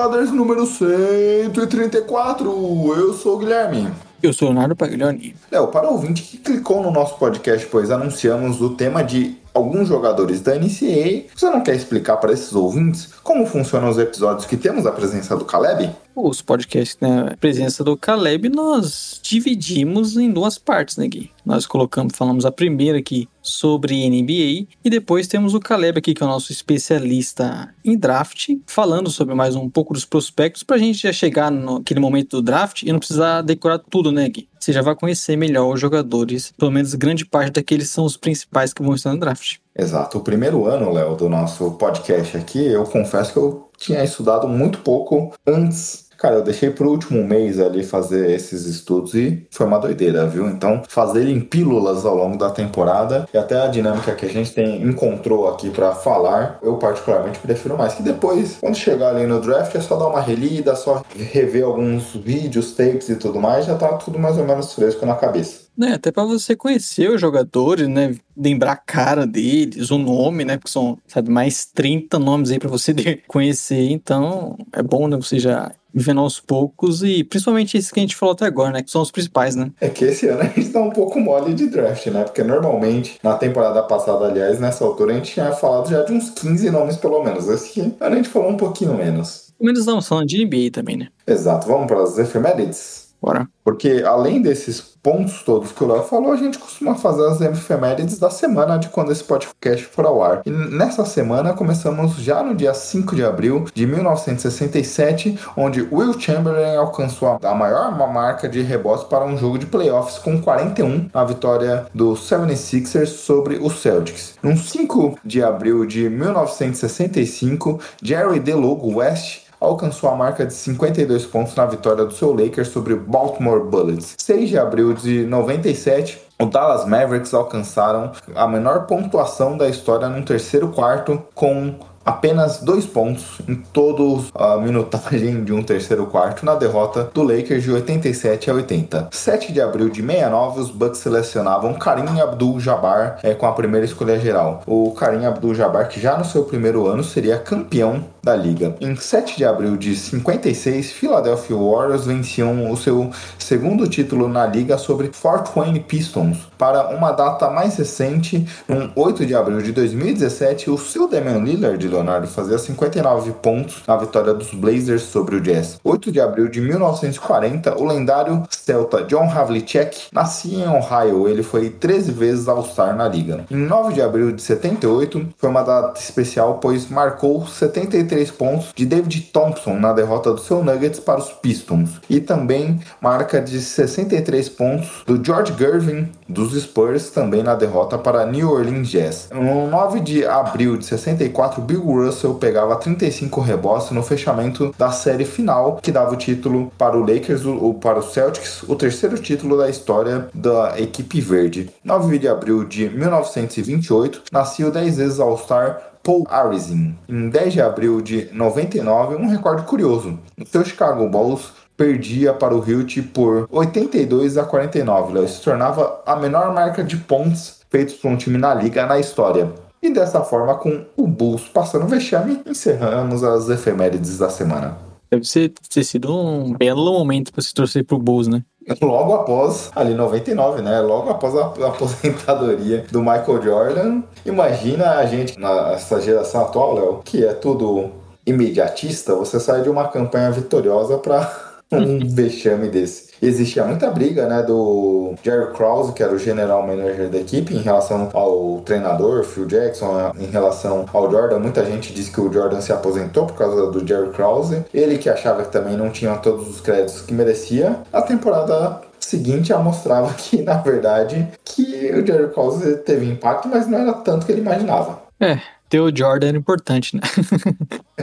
Brothers número 134. Eu sou o Guilherme. Eu sou Leonardo Paglioni. Léo, para o ouvinte que clicou no nosso podcast, pois anunciamos o tema de alguns jogadores da NCAA, você não quer explicar para esses ouvintes como funcionam os episódios que temos a presença do Caleb? Os podcasts, né? A presença do Caleb, nós dividimos em duas partes, né, Gui? Nós colocamos, falamos a primeira aqui sobre NBA e depois temos o Caleb aqui, que é o nosso especialista em draft, falando sobre mais um pouco dos prospectos pra gente já chegar naquele momento do draft e não precisar decorar tudo, né, Gui? Você já vai conhecer melhor os jogadores, pelo menos grande parte daqueles são os principais que vão estar no draft. Exato. O primeiro ano, Léo, do nosso podcast aqui, eu confesso que eu tinha estudado muito pouco antes. Cara, eu deixei pro último mês ali fazer esses estudos e foi uma doideira, viu? Então, fazer em pílulas ao longo da temporada e até a dinâmica que a gente tem encontrou aqui pra falar, eu particularmente prefiro mais. Que depois, quando chegar ali no draft, é só dar uma relida, só rever alguns vídeos, tapes e tudo mais, já tá tudo mais ou menos fresco na cabeça. Né, até pra você conhecer os jogadores, né? Lembrar a cara deles, o nome, né? Porque são, sabe, mais 30 nomes aí pra você conhecer. Então, é bom, né? Você já vendo aos poucos e principalmente esses que a gente falou até agora, né? Que são os principais, né? É que esse ano a gente tá um pouco mole de draft, né? Porque normalmente, na temporada passada, aliás, nessa altura, a gente tinha falado já de uns 15 nomes pelo menos. Esse ano a gente falou um pouquinho menos. Pelo menos não, são de NBA também, né? Exato, vamos para as efemérides? Bora. Porque além desses pontos todos que o Léo falou, a gente costuma fazer as efemérides da semana de quando esse podcast for ao ar. E nessa semana começamos já no dia 5 de abril de 1967, onde Will Chamberlain alcançou a maior marca de rebotes para um jogo de playoffs com 41, a vitória do 76ers sobre os Celtics. No 5 de abril de 1965, Jerry DeLogo West alcançou a marca de 52 pontos na vitória do seu Lakers sobre o Baltimore Bullets. 6 de abril de 97, o Dallas Mavericks alcançaram a menor pontuação da história num terceiro quarto com apenas dois pontos em toda a minutagem de um terceiro quarto na derrota do Lakers de 87 a 80. 7 de abril de 69, os Bucks selecionavam Karim Abdul-Jabbar eh, com a primeira escolha geral. O Karim Abdul-Jabbar, que já no seu primeiro ano seria campeão da liga. Em 7 de abril de 56, Philadelphia Warriors venciam o seu segundo título na liga sobre Fort Wayne Pistons. Para uma data mais recente, no 8 de abril de 2017, o seu Damian Lillard, Leonardo, fazia 59 pontos na vitória dos Blazers sobre o Jazz. 8 de abril de 1940, o lendário celta John Havlicek nascia em Ohio. Ele foi 13 vezes All-Star na liga. Em 9 de abril de 78, foi uma data especial, pois marcou 73 pontos de David Thompson na derrota do seu Nuggets para os Pistons. E também marca de 63 pontos do George Gervin dos Spurs, também na derrota para New Orleans Jazz. No 9 de abril de 64, Bill Russell pegava 35 rebotes no fechamento da série final, que dava o título para o Lakers ou para o Celtics, o terceiro título da história da equipe verde. 9 de abril de 1928, nascia o 10 vezes All-Star Paul Arizin. Em 10 de abril de 99, um recorde curioso. O seu Chicago Bulls perdia para o Hilt por 82 a 49, Léo. se tornava a menor marca de pontos feitos por um time na liga na história. E dessa forma, com o Bulls passando vexame, encerramos as efemérides da semana. Deve ser, ter sido um belo momento pra se torcer pro Bulls, né? Logo após, ali 99, né? Logo após a a aposentadoria do Michael Jordan. Imagina a gente, nessa geração atual, Léo, que é tudo imediatista, você sai de uma campanha vitoriosa para um vexame desse. Existia muita briga, né, do Jerry Krause, que era o general manager da equipe, em relação ao treinador, Phil Jackson, em relação ao Jordan. Muita gente disse que o Jordan se aposentou por causa do Jerry Krause. Ele que achava que também não tinha todos os créditos que merecia. A temporada seguinte já mostrava que, na verdade, que o Jerry Krause teve impacto, mas não era tanto que ele imaginava. É, ter o Jordan era importante, né?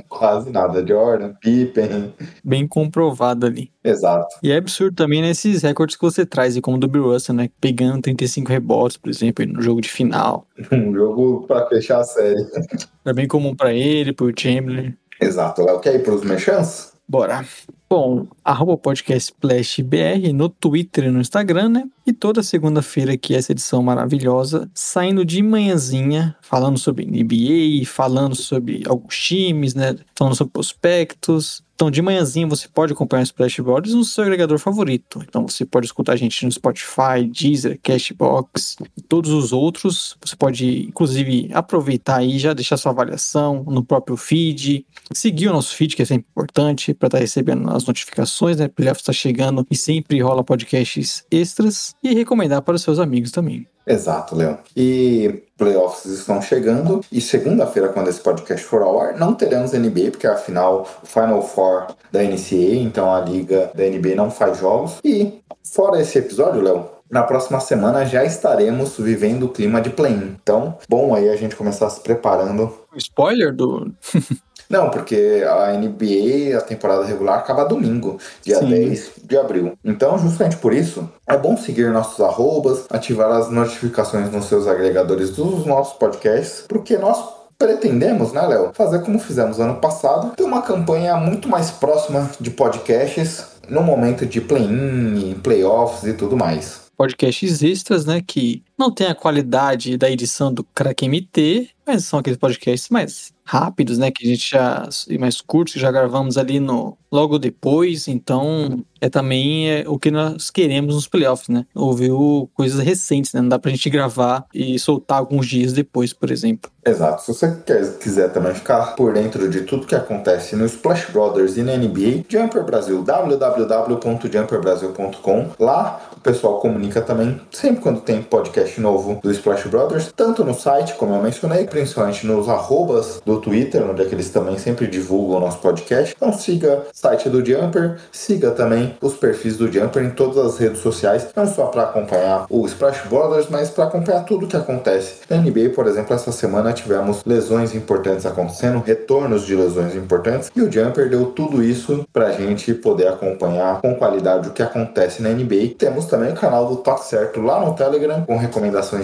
Quase nada. Jordan, Pippen. Bem comprovado ali. Exato. E é absurdo também nesses recordes que você traz, como o do Bill Russell, né? Pegando 35 rebotes, por exemplo, no jogo de final. Um jogo para fechar a série. É bem comum para ele, pro Chamberlain. Exato. Léo, quer ir pros mechãs? Bora. Bom, arroba podcast BR no Twitter e no Instagram, né? E toda segunda-feira aqui essa edição maravilhosa, saindo de manhãzinha, falando sobre NBA, falando sobre alguns times, né? Falando sobre prospectos. Então, de manhãzinha você pode acompanhar o Splash Brothers no seu agregador favorito. Então, você pode escutar a gente no Spotify, Deezer, Cashbox e todos os outros. Você pode, inclusive, aproveitar aí já deixar sua avaliação no próprio feed. Seguir o nosso feed, que é sempre importante, para estar recebendo as notificações, né? Playoffs está chegando e sempre rola podcasts extras. E recomendar para os seus amigos também. Exato, Leão. E playoffs estão chegando. E segunda-feira, quando esse podcast for ao ar, não teremos NBA, porque afinal o Final Four da NCAA, então a liga da NBA não faz jogos. E fora esse episódio, Léo, na próxima semana já estaremos vivendo o clima de play-in. Então, bom aí a gente começar se preparando. Spoiler do. Não, porque a NBA, a temporada regular, acaba domingo, dia Sim. 10 de abril. Então, justamente por isso, é bom seguir nossos arrobas, ativar as notificações nos seus agregadores dos nossos podcasts, porque nós pretendemos, né, Léo, fazer como fizemos ano passado, ter uma campanha muito mais próxima de podcasts no momento de play-in, playoffs e tudo mais. podcasts extras, né? Que não tem a qualidade da edição do Crack MT, mas são aqueles podcasts mais rápidos, né? Que a gente já. e mais curtos, que já gravamos ali no logo depois. Então, é também é, o que nós queremos nos playoffs, né? Ouvir coisas recentes, né? Não dá pra gente gravar e soltar alguns dias depois, por exemplo. Exato. Se você quer, quiser também ficar por dentro de tudo que acontece no Splash Brothers e na NBA, Jumper Brasil, www.jumperbrasil.com. Lá o pessoal comunica também sempre quando tem podcast novo do Splash Brothers, tanto no site, como eu mencionei, principalmente nos arrobas do Twitter, onde é que eles também sempre divulgam o nosso podcast. Então siga o site do Jumper, siga também os perfis do Jumper em todas as redes sociais, não só para acompanhar o Splash Brothers, mas para acompanhar tudo que acontece. Na NBA, por exemplo, essa semana tivemos lesões importantes acontecendo, retornos de lesões importantes, e o Jumper deu tudo isso pra gente poder acompanhar com qualidade o que acontece na NBA. Temos também o canal do Toque Certo lá no Telegram, com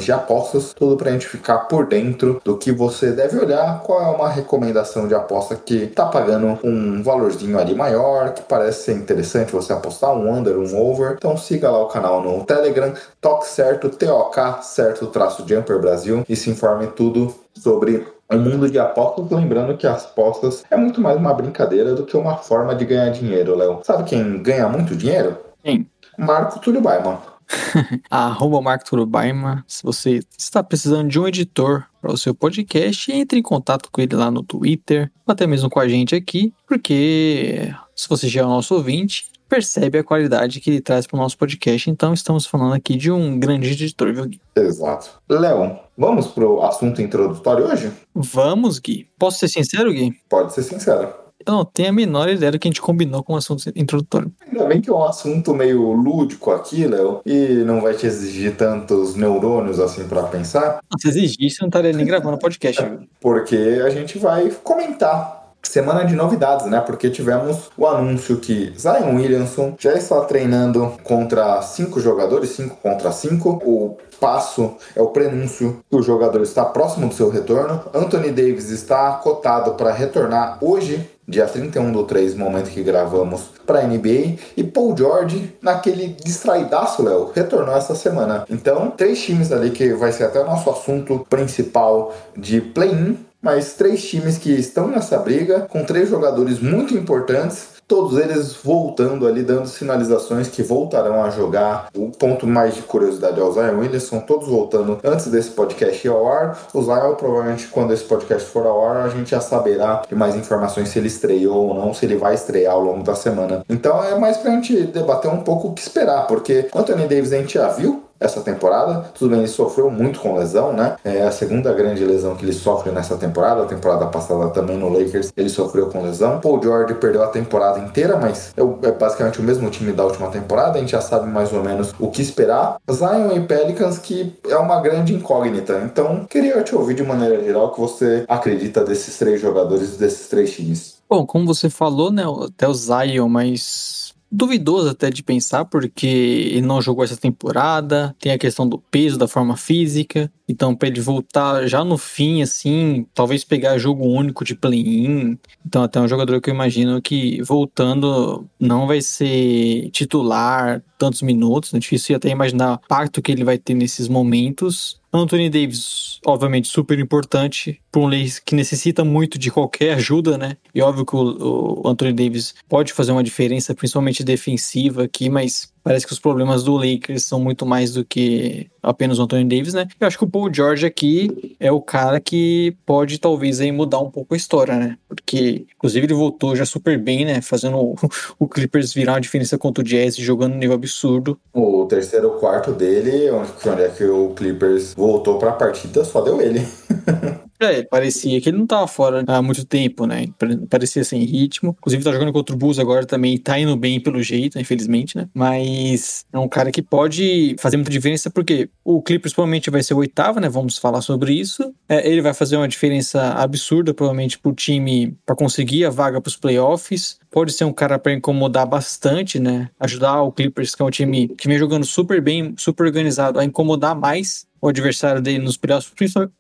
de apostas, tudo pra gente ficar por dentro do que você deve olhar, qual é uma recomendação de aposta que tá pagando um valorzinho ali maior, que parece ser interessante você apostar um under, um over. Então siga lá o canal no Telegram, Toque Certo, TOK certo traço Jumper Brasil e se informe tudo sobre o mundo de apostas, lembrando que as apostas é muito mais uma brincadeira do que uma forma de ganhar dinheiro, Léo. Sabe quem ganha muito dinheiro? Quem? Marco Túlio Baiman. Arroba Marco Turubaima. Se você está precisando de um editor para o seu podcast, entre em contato com ele lá no Twitter, ou até mesmo com a gente aqui, porque se você já é o nosso ouvinte, percebe a qualidade que ele traz para o nosso podcast. Então, estamos falando aqui de um grande editor, viu, Gui? Exato. Léo, vamos pro assunto introdutório hoje? Vamos, Gui. Posso ser sincero, Gui? Pode ser sincero. Eu não tenho a menor ideia do que a gente combinou com o assunto introdutório. Ainda bem que é um assunto meio lúdico aqui, Léo, e não vai te exigir tantos neurônios assim pra pensar, Se exigisse, eu não estaria nem gravando o podcast. porque a gente vai comentar. Semana de novidades, né? Porque tivemos o anúncio que Zion Williamson já está treinando contra cinco jogadores, cinco contra cinco. O passo é o prenúncio que o jogador está próximo do seu retorno. Anthony Davis está cotado para retornar hoje, dia 31 do 3, momento que gravamos para NBA. E Paul George, naquele distraidaço, Léo, retornou essa semana. Então, três times ali que vai ser até o nosso assunto principal de play-in mas três times que estão nessa briga, com três jogadores muito importantes, todos eles voltando ali, dando sinalizações que voltarão a jogar. O ponto mais de curiosidade é o Zion Williamson, todos voltando antes desse podcast ir ao ar. O Zion, provavelmente, quando esse podcast for ao ar, a gente já saberá de mais informações se ele estreou ou não, se ele vai estrear ao longo da semana. Então é mais pra gente debater um pouco o que esperar, porque Anthony Davis a gente já viu, essa temporada. Tudo bem, ele sofreu muito com lesão, né? É a segunda grande lesão que ele sofre nessa temporada. A temporada passada também no Lakers ele sofreu com lesão. Paul George perdeu a temporada inteira, mas é basicamente o mesmo time da última temporada. A gente já sabe mais ou menos o que esperar. Zion e Pelicans que é uma grande incógnita. Então, queria te ouvir de maneira geral o que você acredita desses três jogadores, desses três times. Bom, como você falou, né, até o Zion, mas duvidoso até de pensar, porque ele não jogou essa temporada, tem a questão do peso, da forma física. Então, para ele voltar já no fim, assim, talvez pegar jogo único de play-in. Então, até um jogador que eu imagino que voltando não vai ser titular tantos minutos. É difícil até imaginar o pacto que ele vai ter nesses momentos. Anthony Davis, obviamente, super importante para um Lakers que necessita muito de qualquer ajuda, né? E óbvio que o, o Anthony Davis pode fazer uma diferença, principalmente defensiva aqui, mas Parece que os problemas do Lakers são muito mais do que apenas o Anthony Davis, né? Eu acho que o Paul George aqui é o cara que pode talvez aí mudar um pouco a história, né? Porque, inclusive, ele voltou já super bem, né? Fazendo o, Clippers virar uma diferença contra o Jazz, jogando um nível absurdo. O terceiro quarto dele, onde é que o Clippers voltou para a partida, só deu ele. É, parecia que ele não tava fora há muito tempo, né? Parecia sem ritmo. Inclusive, tá jogando contra o Bulls agora também, tá indo bem pelo jeito, infelizmente, né? Mas é um cara que pode fazer muita diferença, porque o Clippers provavelmente vai ser o oitavo, né? Vamos falar sobre isso. É, ele vai fazer uma diferença absurda, provavelmente, pro time para conseguir a vaga pros playoffs. Pode ser um cara para incomodar bastante, né? Ajudar o Clippers, que é um time que vem jogando super bem, super organizado, a incomodar mais o adversário dele nos playoffs,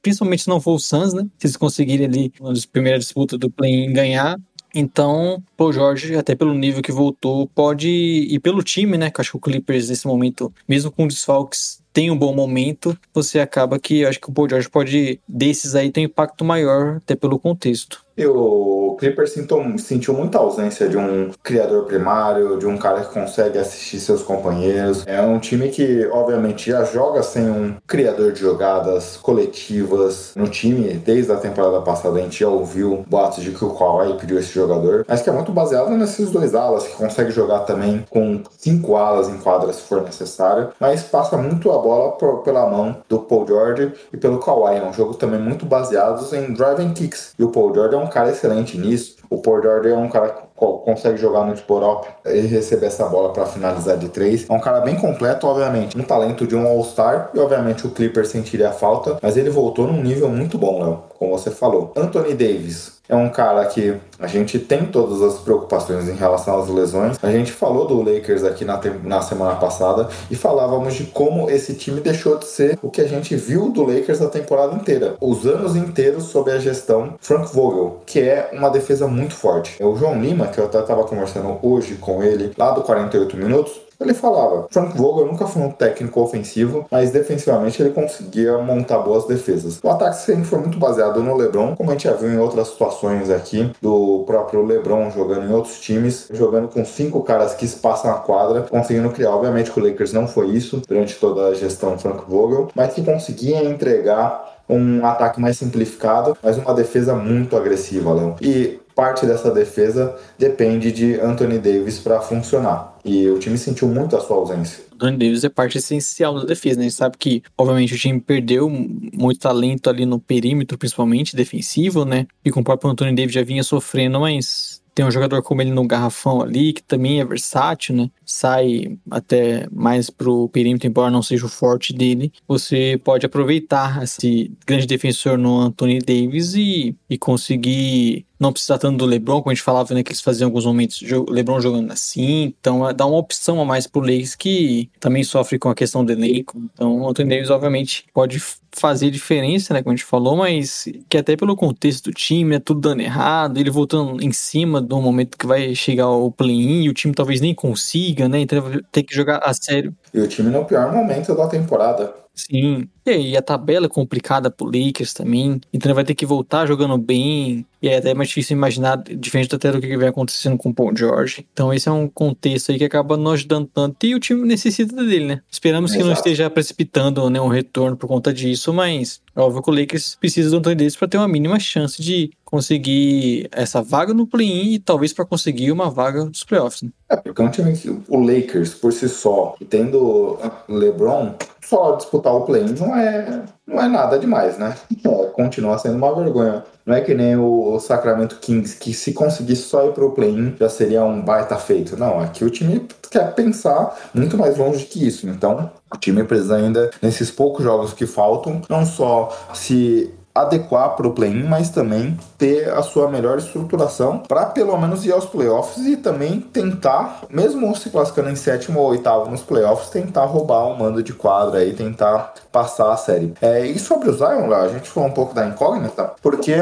principalmente se não for o Suns, né? Se eles conseguirem ali, na primeira disputa do play-in, ganhar. Então, Paul George, até pelo nível que voltou, pode. E pelo time, né? Que eu acho que o Clippers, nesse momento, mesmo com desfalques, tem um bom momento. Você acaba que eu acho que o Paul George pode, desses aí, ter um impacto maior, até pelo contexto. E o Clippers sentiu, muita ausência de um criador primário, de um cara que consegue assistir seus companheiros. É um time que, obviamente, já joga sem um criador de jogadas coletivas no time. Desde a temporada passada a gente já ouviu boatos de que o Kawhi pediu esse jogador, mas que é muito baseado nesses dois alas, que consegue jogar também com cinco alas em quadra se for necessário, mas passa muito a bola por, pela mão do Paul George e pelo Kawhi. É um jogo também muito baseado em driving kicks. E o Paul George é um cara excelente nisso. O George é um cara que consegue jogar no spot-up e receber essa bola para finalizar de três. É um cara bem completo, obviamente. Um talento de um All-Star e, obviamente, o Clipper sentiria a falta, mas ele voltou num nível muito bom, Léo, como você falou. Anthony Davis, é um cara que a gente tem todas as preocupações em relação às lesões. A gente falou do Lakers aqui na, na semana passada e falávamos de como esse time deixou de ser o que a gente viu do Lakers a temporada inteira. Os anos inteiros sob a gestão Frank Vogel, que é uma defesa muito forte. É o João Lima, que eu até estava conversando hoje com ele, lá do 48 Minutos, ele falava, Frank Vogel nunca foi um técnico ofensivo, mas defensivamente ele conseguia montar boas defesas. O ataque sempre foi muito baseado no LeBron, como a gente já viu em outras situações aqui, do próprio LeBron jogando em outros times, jogando com cinco caras que espaçam a quadra, conseguindo criar. Obviamente que o Lakers não foi isso durante toda a gestão Frank Vogel, mas que conseguia entregar um ataque mais simplificado, mas uma defesa muito agressiva, Léo. E parte dessa defesa depende de Anthony Davis para funcionar. E o time sentiu muito a sua ausência. Anthony Davis é parte essencial da defesa, né? A gente sabe que, obviamente, o time perdeu muito talento ali no perímetro, principalmente defensivo, né? E com o próprio Anthony Davis já vinha sofrendo, mas tem um jogador como ele no garrafão ali, que também é versátil, né? Sai até mais pro perímetro, embora não seja o forte dele. Você pode aproveitar esse grande defensor no Anthony Davis e, e conseguir não precisar tanto do LeBron, como a gente falava, né, que eles faziam alguns momentos o LeBron jogando assim, então é, dá uma opção a mais pro Lakers que também sofre com a questão do elenco. Então o Anthony Davis obviamente pode fazer diferença, né, como a gente falou, mas que até pelo contexto do time, né, tudo dando errado, ele voltando em cima do momento que vai chegar o play-in, o time talvez nem consiga, né, então tem que jogar a sério. E o time no pior momento da temporada. Sim. E aí, a tabela é complicada pro Lakers também. Então ele vai ter que voltar jogando bem. E é até mais difícil imaginar, diferente até do que vem acontecendo com o Paul George. Então esse é um contexto aí que acaba não ajudando tanto. E o time necessita dele, né? Esperamos Exato. que não esteja precipitando né, um retorno por conta disso, mas é óbvio que o Lakers precisa do Anthony Davis para ter uma mínima chance de conseguir essa vaga no play-in e talvez para conseguir uma vaga dos playoffs. Né? É, porque é um time que o Lakers por si só, tendo LeBron, só disputar o play-in não é, não é nada demais, né? É, continua sendo uma vergonha. Não é que nem o, Sacramento Kings, que se conseguisse só ir pro play-in já seria um baita feito. Não, aqui o time quer pensar muito mais longe que isso. Então, o time precisa ainda, nesses poucos jogos que faltam, não só se adequar para o play-in, mas também ter a sua melhor estruturação para pelo menos ir aos playoffs e também tentar, mesmo se classificando em sétimo ou oitavo nos playoffs, tentar roubar um mando de quadra e tentar passar a série. É, e sobre o Zion, a gente falou um pouco da incógnita, porque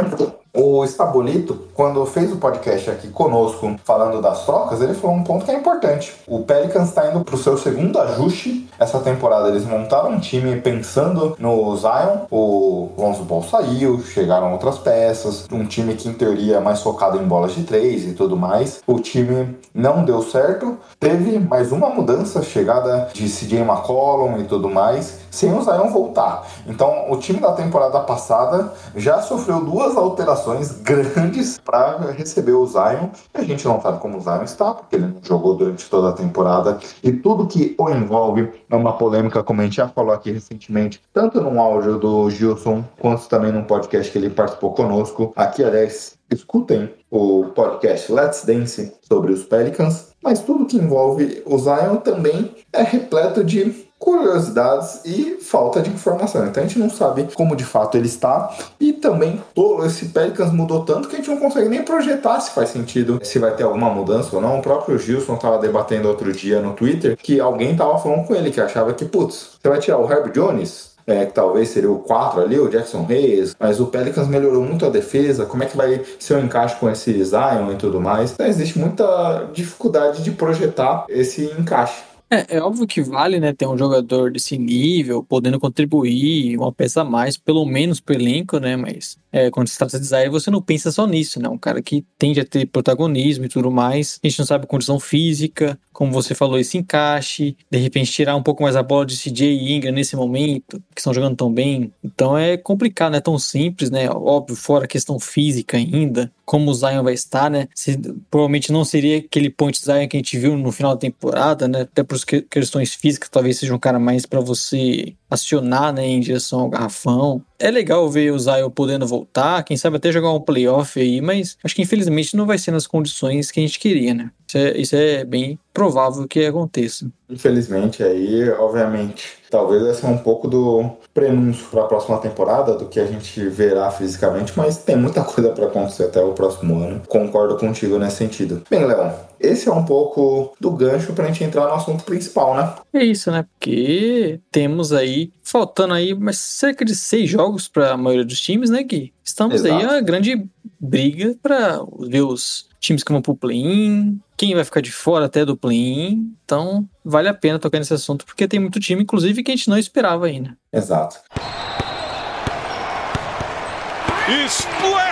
o Está Bonito, quando fez o podcast aqui conosco, falando das trocas, ele falou um ponto que é importante. O Pelicans está indo para o seu segundo ajuste essa temporada. Eles montaram um time pensando no Zion. O Lonzo Ball saiu, chegaram outras peças. Um time que, em teoria, é mais focado em bolas de três e tudo mais. O time não deu certo. Teve mais uma mudança, chegada de CJ McCollum e tudo mais, sem o Zion voltar. Então, o time da temporada passada já sofreu duas alterações grandes para receber o Zion. A gente não sabe como o Zion está, porque ele não jogou durante toda a temporada. E tudo que o envolve é uma polêmica, como a gente já falou aqui recentemente, tanto no áudio do Gilson, quanto também num podcast que ele participou conosco. Aqui, aliás, escutem o podcast Let's Dance sobre os Pelicans. Mas tudo que envolve o Zion também é repleto de curiosidades e falta de informação. Então a gente não sabe como de fato ele está. E também esse Pelicans mudou tanto que a gente não consegue nem projetar se faz sentido, se vai ter alguma mudança ou não. O próprio Gilson estava debatendo outro dia no Twitter que alguém estava falando com ele que achava que, putz, você vai tirar o Herb Jones? É, que talvez seria o 4 ali, o Jackson Reyes, mas o Pelicans melhorou muito a defesa, como é que vai ser o encaixe com esse Zion e tudo mais. Então existe muita dificuldade de projetar esse encaixe. É, é óbvio que vale, né, ter um jogador desse nível, podendo contribuir, uma peça a mais, pelo menos pro elenco, né, mas é, quando se trata de Zaire, você não pensa só nisso, né, um cara que tende a ter protagonismo e tudo mais, a gente não sabe a condição física, como você falou, esse encaixe, de repente tirar um pouco mais a bola de CJ e Ingram nesse momento, que estão jogando tão bem, então é complicado, não é tão simples, né, óbvio, fora a questão física ainda, como o Zion vai estar, né, se, provavelmente não seria aquele point Zion que a gente viu no final da temporada, né, até por questões físicas, talvez seja um cara mais para você acionar né, em direção ao garrafão. É legal ver o Zion podendo voltar, quem sabe até jogar um playoff aí, mas acho que infelizmente não vai ser nas condições que a gente queria, né? Isso é, isso é bem provável que aconteça. Infelizmente, aí, obviamente, talvez vai ser um pouco do prenúncio para a próxima temporada, do que a gente verá fisicamente, mas tem muita coisa para acontecer até o próximo ano. Concordo contigo nesse sentido. Bem, Leão, esse é um pouco do gancho para a gente entrar no assunto principal, né? É isso, né? Porque temos aí, faltando aí mas cerca de seis jogos para a maioria dos times, né, Gui? Estamos Exato. aí a grande briga para ver os times que vão pro play-in, quem vai ficar de fora até do play-in. Então, vale a pena tocar nesse assunto, porque tem muito time, inclusive, que a gente não esperava ainda. Exato. Splash!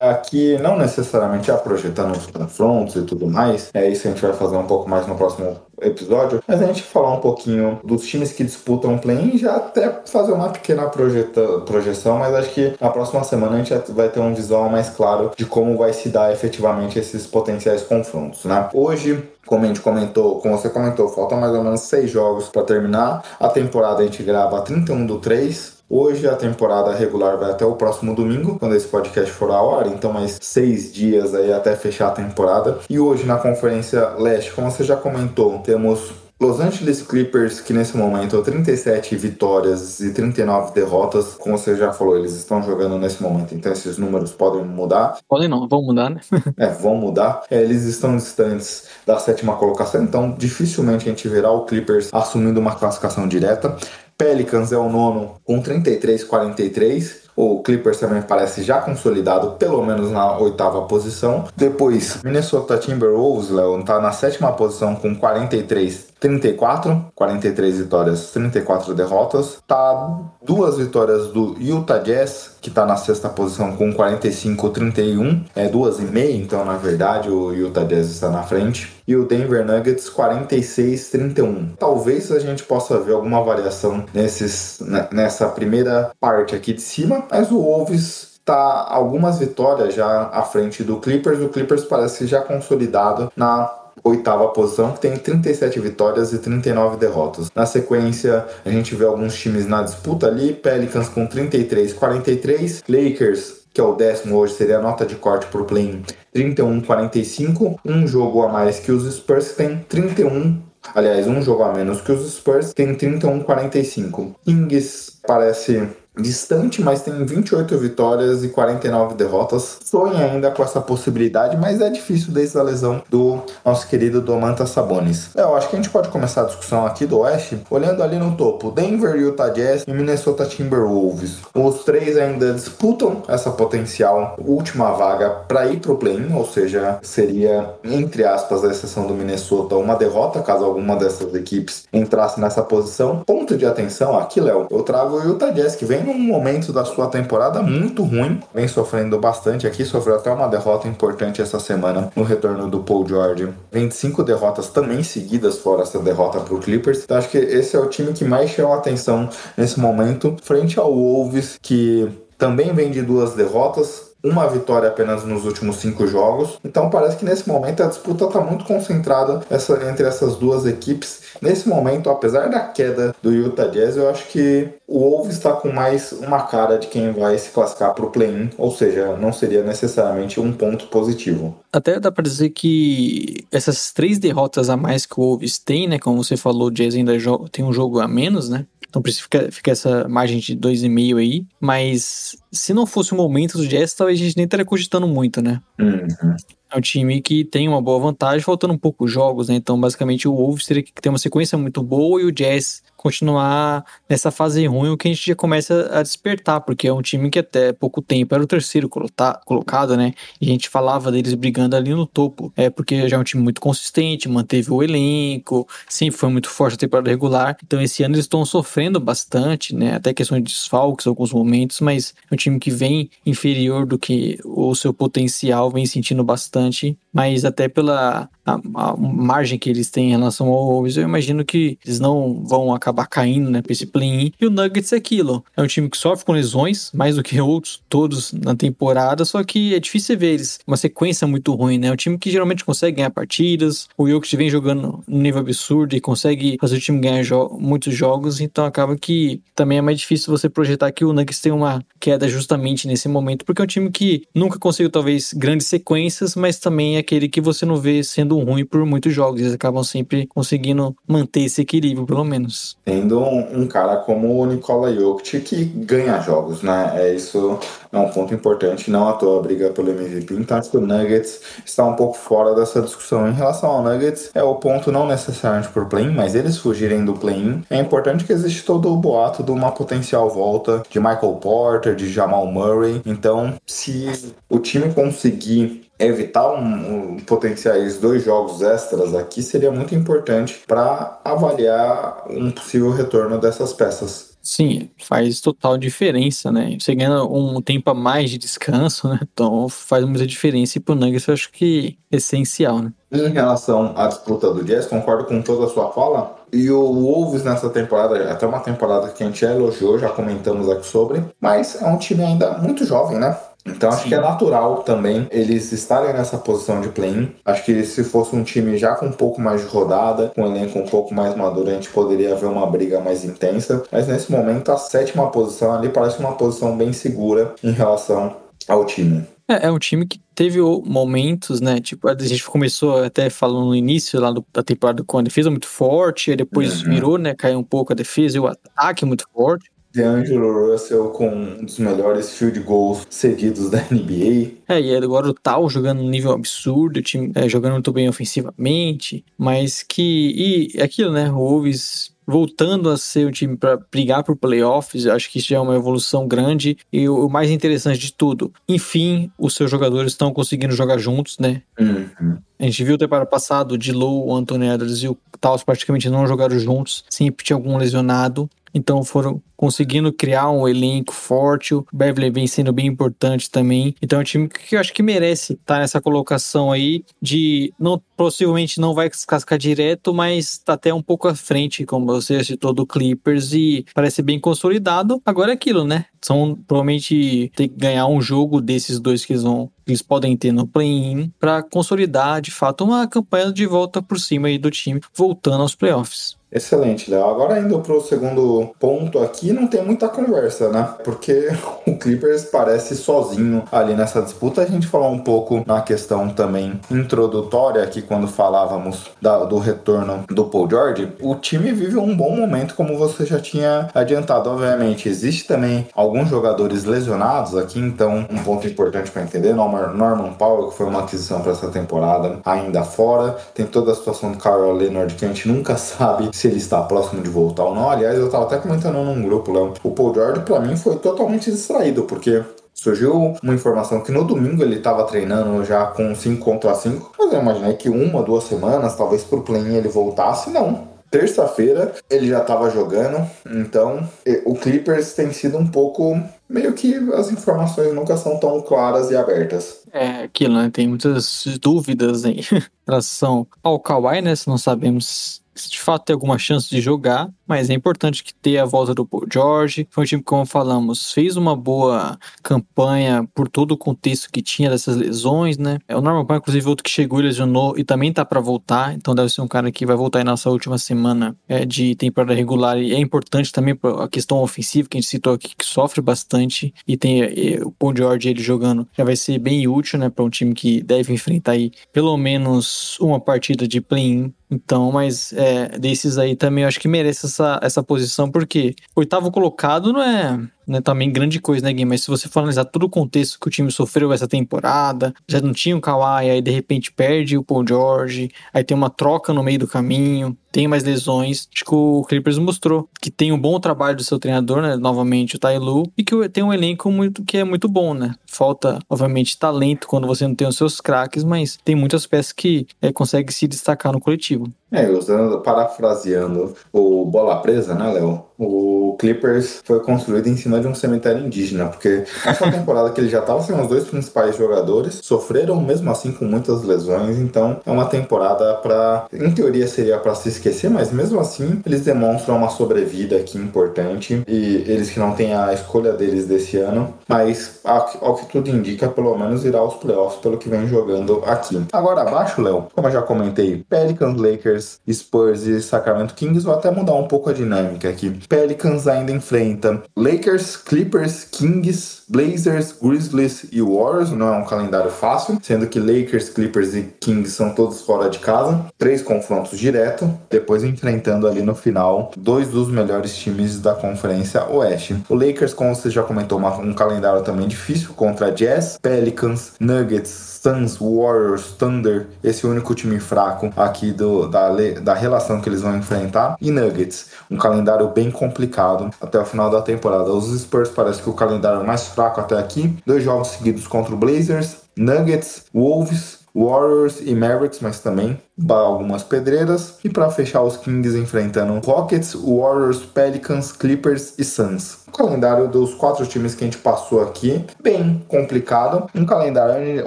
Aqui não necessariamente a projetando os confrontos e tudo mais, é isso a gente vai fazer um pouco mais no próximo episódio, mas a gente falar um pouquinho dos times que disputam o play e já até fazer uma pequena projeta, projeção, mas acho que na próxima semana a gente vai ter um visual mais claro de como vai se dar efetivamente esses potenciais confrontos, né? Hoje como a gente comentou, como você comentou, faltam mais ou menos seis jogos para terminar. A temporada a gente grava 31 do 3, Hoje a temporada regular vai até o próximo domingo, quando esse podcast for ao ar, então mais seis dias aí até fechar a temporada. E hoje na Conferência Leste, como você já comentou, temos Los Angeles Clippers, que nesse momento 37 vitórias e 39 derrotas, como você já falou, eles estão jogando nesse momento, então esses números podem mudar. Podem não, vão mudar, né? é, vão mudar. É, eles estão distantes da sétima colocação, então dificilmente a gente verá o Clippers assumindo uma classificação direta. Pelicans é o nono com 33-43. O Clippers também parece já consolidado, pelo menos na oitava posição. Depois, Minnesota Timberwolves, Léo, tá na sétima posição com 43 34, 43 vitórias, 34 derrotas. Tá duas vitórias do Utah Jazz, que tá na sexta posição com 45, 31. É duas e meia, então na verdade o Utah Jazz está na frente. E o Denver Nuggets 46, 31. Talvez a gente possa ver alguma variação nesses, nessa primeira parte aqui de cima, mas o Wolves tá algumas vitórias já à frente do Clippers. O Clippers parece já consolidado na oitava posição, que tem 37 vitórias e 39 derrotas. Na sequência, a gente vê alguns times na disputa ali, Pelicans com 33 43, Lakers que é o décimo hoje, seria a nota de corte por play 31-45, um jogo a mais que os Spurs, que tem 31 Aliás, um jogo a menos que os Spurs, tem 31-45. Kings parece distante, mas tem 28 vitórias e 49 derrotas. Sonha ainda com essa possibilidade, mas é difícil desde a lesão do nosso querido Domantas Sabonis. É, eu acho que a gente pode começar a discussão aqui do Oeste, olhando ali no topo, Denver, Utah Jazz e Minnesota Timberwolves. Os três ainda disputam essa potencial última vaga para ir pro play-in, ou seja, seria entre aspas a exceção do Minnesota uma derrota caso alguma dessas equipes entrasse nessa posição. Ponto de atenção aqui, Léo, eu trago o Utah Jazz que vem num momento da sua temporada muito ruim, vem sofrendo bastante aqui, sofreu até uma derrota importante essa semana no retorno do Paul George. 25 derrotas também seguidas fora essa derrota para Clippers. Então acho que esse é o time que mais chama atenção nesse momento, frente ao Wolves, que também vem de duas derrotas, uma vitória apenas nos últimos cinco jogos. Então parece que nesse momento a disputa está muito concentrada essa, entre essas duas equipes. Nesse momento, apesar da queda do Utah Jazz, eu acho que o Wolves está com mais uma cara de quem vai se classificar para o play-in, ou seja, não seria necessariamente um ponto positivo. Até dá para dizer que essas três derrotas a mais que o Wolves tem, né? Como você falou, o Jazz ainda tem um jogo a menos, né? Então por isso fica, fica essa margem de 2,5 aí. Mas se não fosse o momento do Jazz, talvez a gente nem estaria cogitando muito, né? Uhum. É um time que tem uma boa vantagem, faltando um pouco jogos, né? Então, basicamente, o Wolves teria que ter uma sequência muito boa e o Jazz continuar nessa fase ruim, o que a gente já começa a despertar, porque é um time que até pouco tempo era o terceiro colocado, né? E a gente falava deles brigando ali no topo. É porque já é um time muito consistente, manteve o elenco, sempre foi muito forte a temporada regular. Então, esse ano eles estão sofrendo bastante, né? Até questão de desfalques em alguns momentos, mas é um time que vem inferior do que o seu potencial, vem sentindo bastante mas até pela a, a margem que eles têm em relação ao Wolves, eu imagino que eles não vão acabar caindo, né, pra esse play-in. E o Nuggets é aquilo, é um time que sofre com lesões, mais do que outros, todos na temporada, só que é difícil ver eles, uma sequência muito ruim, né, é um time que geralmente consegue ganhar partidas, o Jokic vem jogando num nível absurdo e consegue fazer o time ganhar jo muitos jogos, então acaba que também é mais difícil você projetar que o Nuggets tem uma queda justamente nesse momento, porque é um time que nunca conseguiu talvez grandes sequências, mas também é aquele que você não vê sendo ruim por muitos jogos. Eles acabam sempre conseguindo manter esse equilíbrio, pelo menos. Tendo um, um cara como o Nikola Jokic que ganha jogos, né? É isso é um ponto importante. Não à toa briga pelo MVP. Então acho que o Nuggets está um pouco fora dessa discussão. Em relação ao Nuggets, é o ponto não necessariamente por play-in, mas eles fugirem do play-in. É importante que existe todo o boato de uma potencial volta de Michael Porter, de Jamal Murray. Então, se o time conseguir evitar um, um, potenciais dois jogos extras aqui seria muito importante para avaliar um possível retorno dessas peças. Sim, faz total diferença, né? Você ganha um tempo a mais de descanso, né? Então faz muita diferença e pro Nuggets eu acho que é essencial, né? Em relação à disputa do Jazz, concordo com toda a sua fala. E o Wolves nessa temporada, até uma temporada que a gente já elogiou, já comentamos aqui sobre, mas é um time ainda muito jovem, né? Então acho Sim. que é natural também eles estarem nessa posição de play-in. Acho que se fosse um time já com um pouco mais de rodada, com um elenco um pouco mais maduro, a gente poderia ver uma briga mais intensa. Mas nesse momento, a sétima posição ali parece uma posição bem segura em relação ao time. É, é um time que teve momentos, né? Tipo, a gente começou até falando no início lá do, da temporada com a defesa muito forte, depois uhum. virou, né? Caiu um pouco a defesa e o ataque muito forte. DeAngelo Russell com um dos melhores field goals cedidos da NBA. É, e agora o Tal jogando um nível absurdo, o time é, jogando muito bem ofensivamente, mas que. E aquilo, né? O Wolves voltando a ser o time para brigar por playoffs, acho que isso já é uma evolução grande e o, mais interessante de tudo, enfim, os seus jogadores estão conseguindo jogar juntos, né? Uhum. A gente viu o temporada passado o Dilow, o Anthony Edwards e o Taos praticamente não jogaram juntos, sempre tinha algum lesionado. Então foram conseguindo criar um elenco forte. O Beverly vem sendo bem importante também. Então é um time que eu acho que merece estar nessa colocação aí de não possivelmente não vai cascar direto, mas tá até um pouco à frente, como você citou do Clippers e parece bem consolidado. Agora é aquilo, né? São provavelmente ter que ganhar um jogo desses dois que eles vão eles podem ter no play-in para consolidar de fato uma campanha de volta por cima aí do time, voltando aos playoffs. Excelente, Léo. Agora indo para o segundo ponto aqui, não tem muita conversa, né? Porque o Clippers parece sozinho ali nessa disputa. A gente falou um pouco na questão também introdutória aqui quando falávamos da, do retorno do Paul George. O time vive um bom momento, como você já tinha adiantado. Obviamente, existe também alguns jogadores lesionados aqui, então um ponto importante para entender. Norman Powell, que foi uma aquisição para essa temporada, ainda fora. Tem toda a situação do Kyle Leonard que a gente nunca sabe se ele está próximo de voltar ou não. Aliás, eu estava até comentando num grupo, Léo. O Paul George, para mim, foi totalmente distraído, porque Surgiu uma informação que no domingo ele estava treinando já com 5 contra 5, mas eu imaginei que uma, duas semanas, talvez pro play ele voltasse, não. Terça-feira ele já estava jogando, então o Clippers tem sido um pouco meio que as informações nunca são tão claras e abertas. É aquilo, né? Tem muitas dúvidas em relação ao Kawhi, né? Se não sabemos se de fato tem alguma chance de jogar, mas é importante que tenha a volta do Paul George. Foi um time, como falamos, fez uma boa campanha por todo o contexto que tinha dessas lesões, né? É o Norman Powell, inclusive, outro que chegou e lesionou e também tá para voltar, então deve ser um cara que vai voltar aí nessa última semana é, de temporada regular e é importante também a questão ofensiva que a gente citou aqui, que sofre bastante e tem e, o Paul George ele jogando já vai ser bem útil, né, para um time que deve enfrentar aí pelo menos uma partida de play-in então, mas é, desses aí também eu acho que merece essa, essa posição, porque oitavo colocado não é né, também grande coisa, né, Gui? Mas se você for analisar todo o contexto que o time sofreu essa temporada, já não tinha o Kawhi, aí de repente perde o Paul George, aí tem uma troca no meio do caminho, tem mais lesões. Acho que o Clippers mostrou que tem um bom trabalho do seu treinador, né? Novamente o Tailu, e que tem um elenco muito que é muito bom, né? Falta, obviamente, talento quando você não tem os seus craques, mas tem muitas peças que é, conseguem se destacar no coletivo. É, usando, parafraseando o Bola Presa, né, Léo? O Clippers foi construído em cima de um cemitério indígena, porque essa temporada que ele já estava sem os dois principais jogadores, sofreram mesmo assim com muitas lesões, então é uma temporada para, em teoria seria para se esquecer, mas mesmo assim eles demonstram uma sobrevida aqui importante e eles que não têm a escolha deles desse ano, mas ao que tudo indica, pelo menos irá aos playoffs pelo que vem jogando aqui. Agora abaixo, Léo, como eu já comentei, Pelicans, Lakers, Spurs e Sacramento Kings, vou até mudar um pouco a dinâmica aqui. Pelicans ainda enfrenta Lakers, Clippers, Kings, Blazers, Grizzlies e Warriors. Não é um calendário fácil, sendo que Lakers, Clippers e Kings são todos fora de casa. Três confrontos direto, depois enfrentando ali no final dois dos melhores times da Conferência Oeste. O Lakers, como você já comentou, um calendário também difícil contra Jazz, Pelicans, Nuggets, Suns, Warriors, Thunder, esse único time fraco aqui do, da, da relação que eles vão enfrentar, e Nuggets, um calendário bem complicado até o final da temporada. Os Spurs parece que o calendário é mais fraco até aqui, dois jogos seguidos contra o Blazers, Nuggets, Wolves, Warriors e Mavericks, mas também algumas pedreiras. E para fechar, os Kings enfrentando Rockets, Warriors, Pelicans, Clippers e Suns. O calendário dos quatro times que a gente passou aqui, bem complicado. Um calendário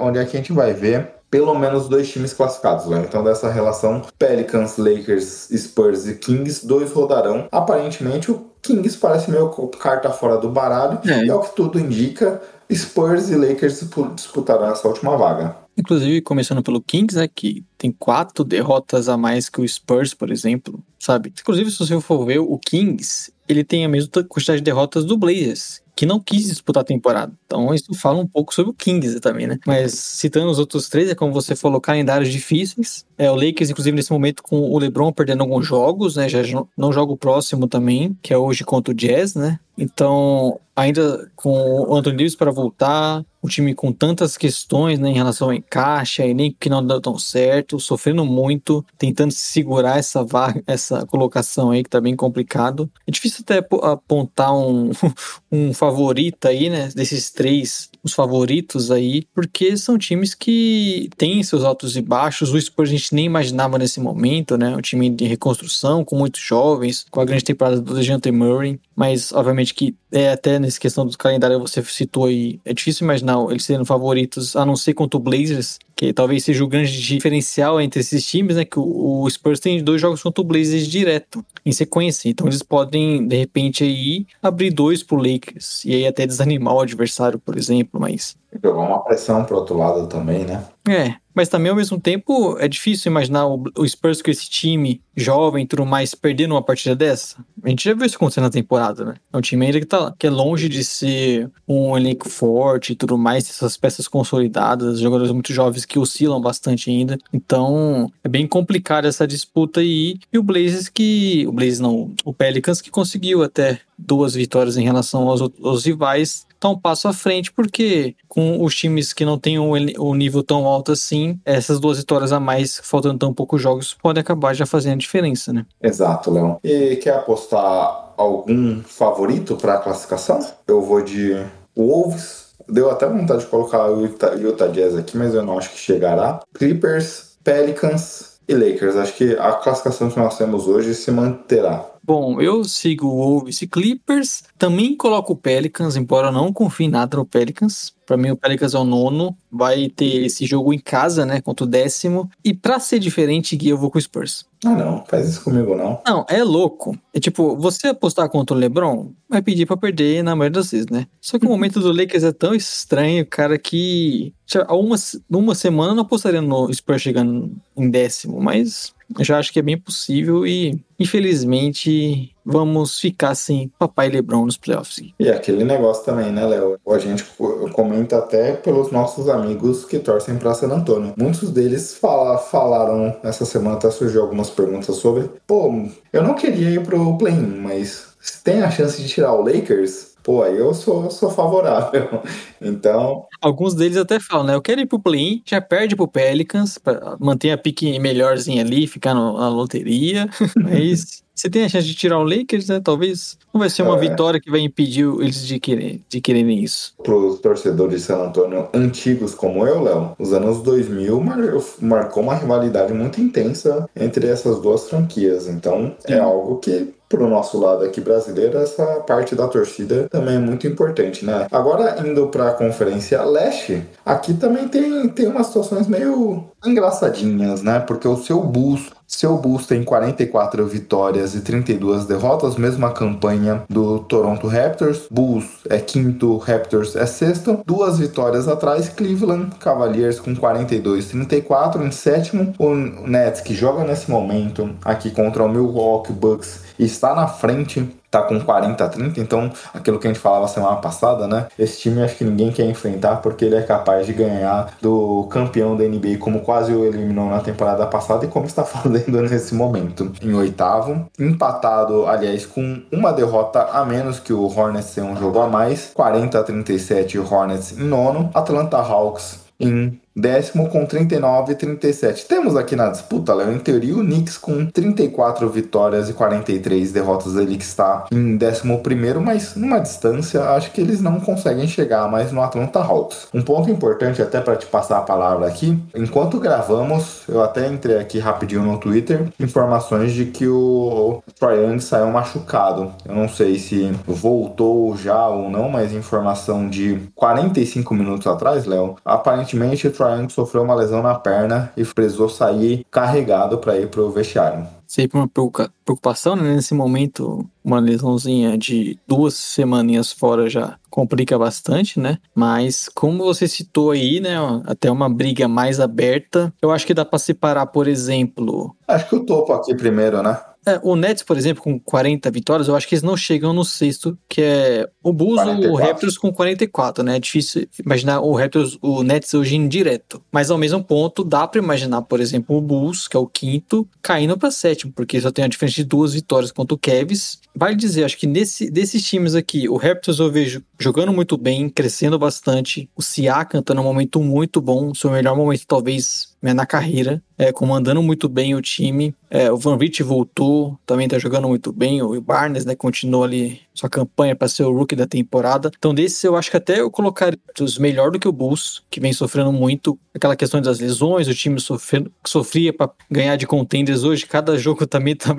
onde a gente vai ver pelo menos dois times classificados, né? Então, dessa relação Pelicans, Lakers, Spurs e Kings, dois rodarão. Aparentemente, o Kings parece meio carta fora do baralho, é. e é o que tudo indica. Spurs e Lakers disputarão essa última vaga. Inclusive, começando pelo Kings, né, que tem quatro derrotas a mais que o Spurs, por exemplo, sabe? Inclusive, se você for ver, o Kings, ele tem a mesma quantidade de derrotas do Blazers, que não quis disputar a temporada. Então, isso fala um pouco sobre o Kings também, né? Mas, citando os outros três, é como você falou, calendários difíceis. É, o Lakers, inclusive, nesse momento, com o LeBron perdendo alguns jogos, né? Já não joga o próximo também, que é hoje contra o Jazz, né? Então, ainda com o Anthony Davis para voltar, um time com tantas questões né, em relação ao encaixe, nem que não deu tão certo, sofrendo muito, tentando segurar essa vaga, essa colocação aí que tá bem complicado. É difícil até apontar um, um favorito aí, né, desses três, os favoritos aí, porque são times que têm seus altos e baixos. O Spurs a gente nem imaginava nesse momento, né, um time de reconstrução, com muitos jovens, com a grande temporada do DeJounte Murray, mas obviamente que é até nessa questão do calendário você citou aí, é difícil imaginar eles sendo favoritos, a não ser contra o Blazers, que talvez seja o grande diferencial entre esses times, né? Que o, o Spurs tem dois jogos contra o Blazers direto, em sequência. Então eles podem, de repente, aí abrir dois pro Lakers. E aí até desanimar o adversário, por exemplo, mas. Jogar uma pressão pro outro lado também, né? É, mas também ao mesmo tempo é difícil imaginar o, Spurs com esse time jovem e tudo mais perdendo uma partida dessa. A gente já viu isso acontecer na temporada, né? É um time ainda que, tá, que é longe de ser um elenco forte e tudo mais, essas peças consolidadas, jogadores muito jovens que oscilam bastante ainda. Então é bem complicado essa disputa aí. E o Blazers que. O Blazers não, o Pelicans que conseguiu até duas vitórias em relação aos, aos rivais, tá um passo à frente, porque com os times que não têm o, o nível tão alto assim, essas duas vitórias a mais, faltando tão poucos jogos, podem acabar já fazendo a diferença, né? Exato, Léo. E quer apostar algum favorito para a classificação? Eu vou de Wolves. Deu até vontade de colocar o Utah, Utah Jazz aqui, mas eu não acho que chegará. Clippers, Pelicans e Lakers. Acho que a classificação que nós temos hoje se manterá. Bom, eu sigo o Wolves e Clippers. Também coloco o Pelicans, embora eu não confie nada no Pelicans. Para mim, o Pelicans é o nono. Vai ter esse jogo em casa, né? Contra o décimo. E para ser diferente, Gui, eu vou com o Spurs. Ah, não. Faz isso comigo, não. Não, é louco. É tipo, você apostar contra o LeBron, vai pedir para perder na maioria das vezes, né? Só que o momento do Lakers é tão estranho, cara, que há uma, uma semana eu não apostaria no Spurs chegando em décimo, mas já acho que é bem possível e, infelizmente, vamos ficar sem papai LeBron nos playoffs. E aquele negócio também, né, Léo? A gente comenta até pelos nossos amigos que torcem para San Antônio. Muitos deles fala, falaram essa semana, até surgiu algumas perguntas sobre, pô, eu não queria ir pro play-in, mas se tem a chance de tirar o Lakers, pô, aí eu sou, sou favorável. Então. Alguns deles até falam, né? Eu quero ir pro play já perde pro Pelicans, pra manter a pique melhorzinha ali, ficar no, na loteria. Mas você tem a chance de tirar o Lakers, né? Talvez não vai ser uma é. vitória que vai impedir eles de, querer, de quererem isso. Para os torcedores de San Antonio antigos como eu, Léo, os anos 2000 mar marcou uma rivalidade muito intensa entre essas duas franquias. Então Sim. é algo que pro nosso lado aqui brasileiro, essa parte da torcida também é muito importante, né? Agora, indo para a Conferência Leste, aqui também tem, tem umas situações meio engraçadinhas, né? Porque o seu Bulls, seu Bulls tem 44 vitórias e 32 derrotas, mesma campanha do Toronto Raptors. Bulls é quinto, Raptors é sexto. Duas vitórias atrás, Cleveland Cavaliers com 42 34 em sétimo. O Nets que joga nesse momento aqui contra o Milwaukee Bucks está na frente tá com 40 a 30, então aquilo que a gente falava semana passada, né? Esse time acho que ninguém quer enfrentar porque ele é capaz de ganhar do campeão da NBA, como quase o eliminou na temporada passada e como está fazendo nesse momento. Em oitavo, empatado, aliás, com uma derrota a menos que o Hornets tem um jogo a mais, 40 a 37 Hornets em nono, Atlanta Hawks em Décimo com 39 e 37. Temos aqui na disputa, Léo, em teoria, o Knicks com 34 vitórias e 43 derrotas. Ele que está em décimo primeiro, mas numa distância, acho que eles não conseguem chegar mais no Atlanta Hawks. Um ponto importante até para te passar a palavra aqui, enquanto gravamos, eu até entrei aqui rapidinho no Twitter, informações de que o Troy Young saiu machucado. Eu não sei se voltou já ou não, mas informação de 45 minutos atrás, Léo, aparentemente o Sofreu uma lesão na perna e precisou sair carregado para ir pro vestiário. Sempre uma preocupação, né? Nesse momento, uma lesãozinha de duas semaninhas fora já complica bastante, né? Mas como você citou aí, né? Até uma briga mais aberta, eu acho que dá para separar, por exemplo. Acho que o topo aqui primeiro, né? É, o Nets, por exemplo, com 40 vitórias, eu acho que eles não chegam no sexto, que é o Bulls ou o Raptors com 44, né? É difícil imaginar o Raptors, o Nets hoje em direto. Mas ao mesmo ponto, dá para imaginar, por exemplo, o Bulls, que é o quinto, caindo para sétimo sétimo, porque só tem a diferença de duas vitórias contra o Cavs. Vale dizer, acho que nesse, desses times aqui, o Raptors eu vejo jogando muito bem, crescendo bastante. O Siakam tá num momento muito bom, seu melhor momento talvez né, na carreira, é, comandando muito bem o time. É, o Van Vliet voltou, também tá jogando muito bem. O Barnes, né, continua ali sua campanha para ser o rookie da temporada. Então, desses eu acho que até eu colocaria os melhor do que o Bulls, que vem sofrendo muito aquela questão das lesões, o time sofrendo, sofria para ganhar de contenders hoje. Cada jogo também tá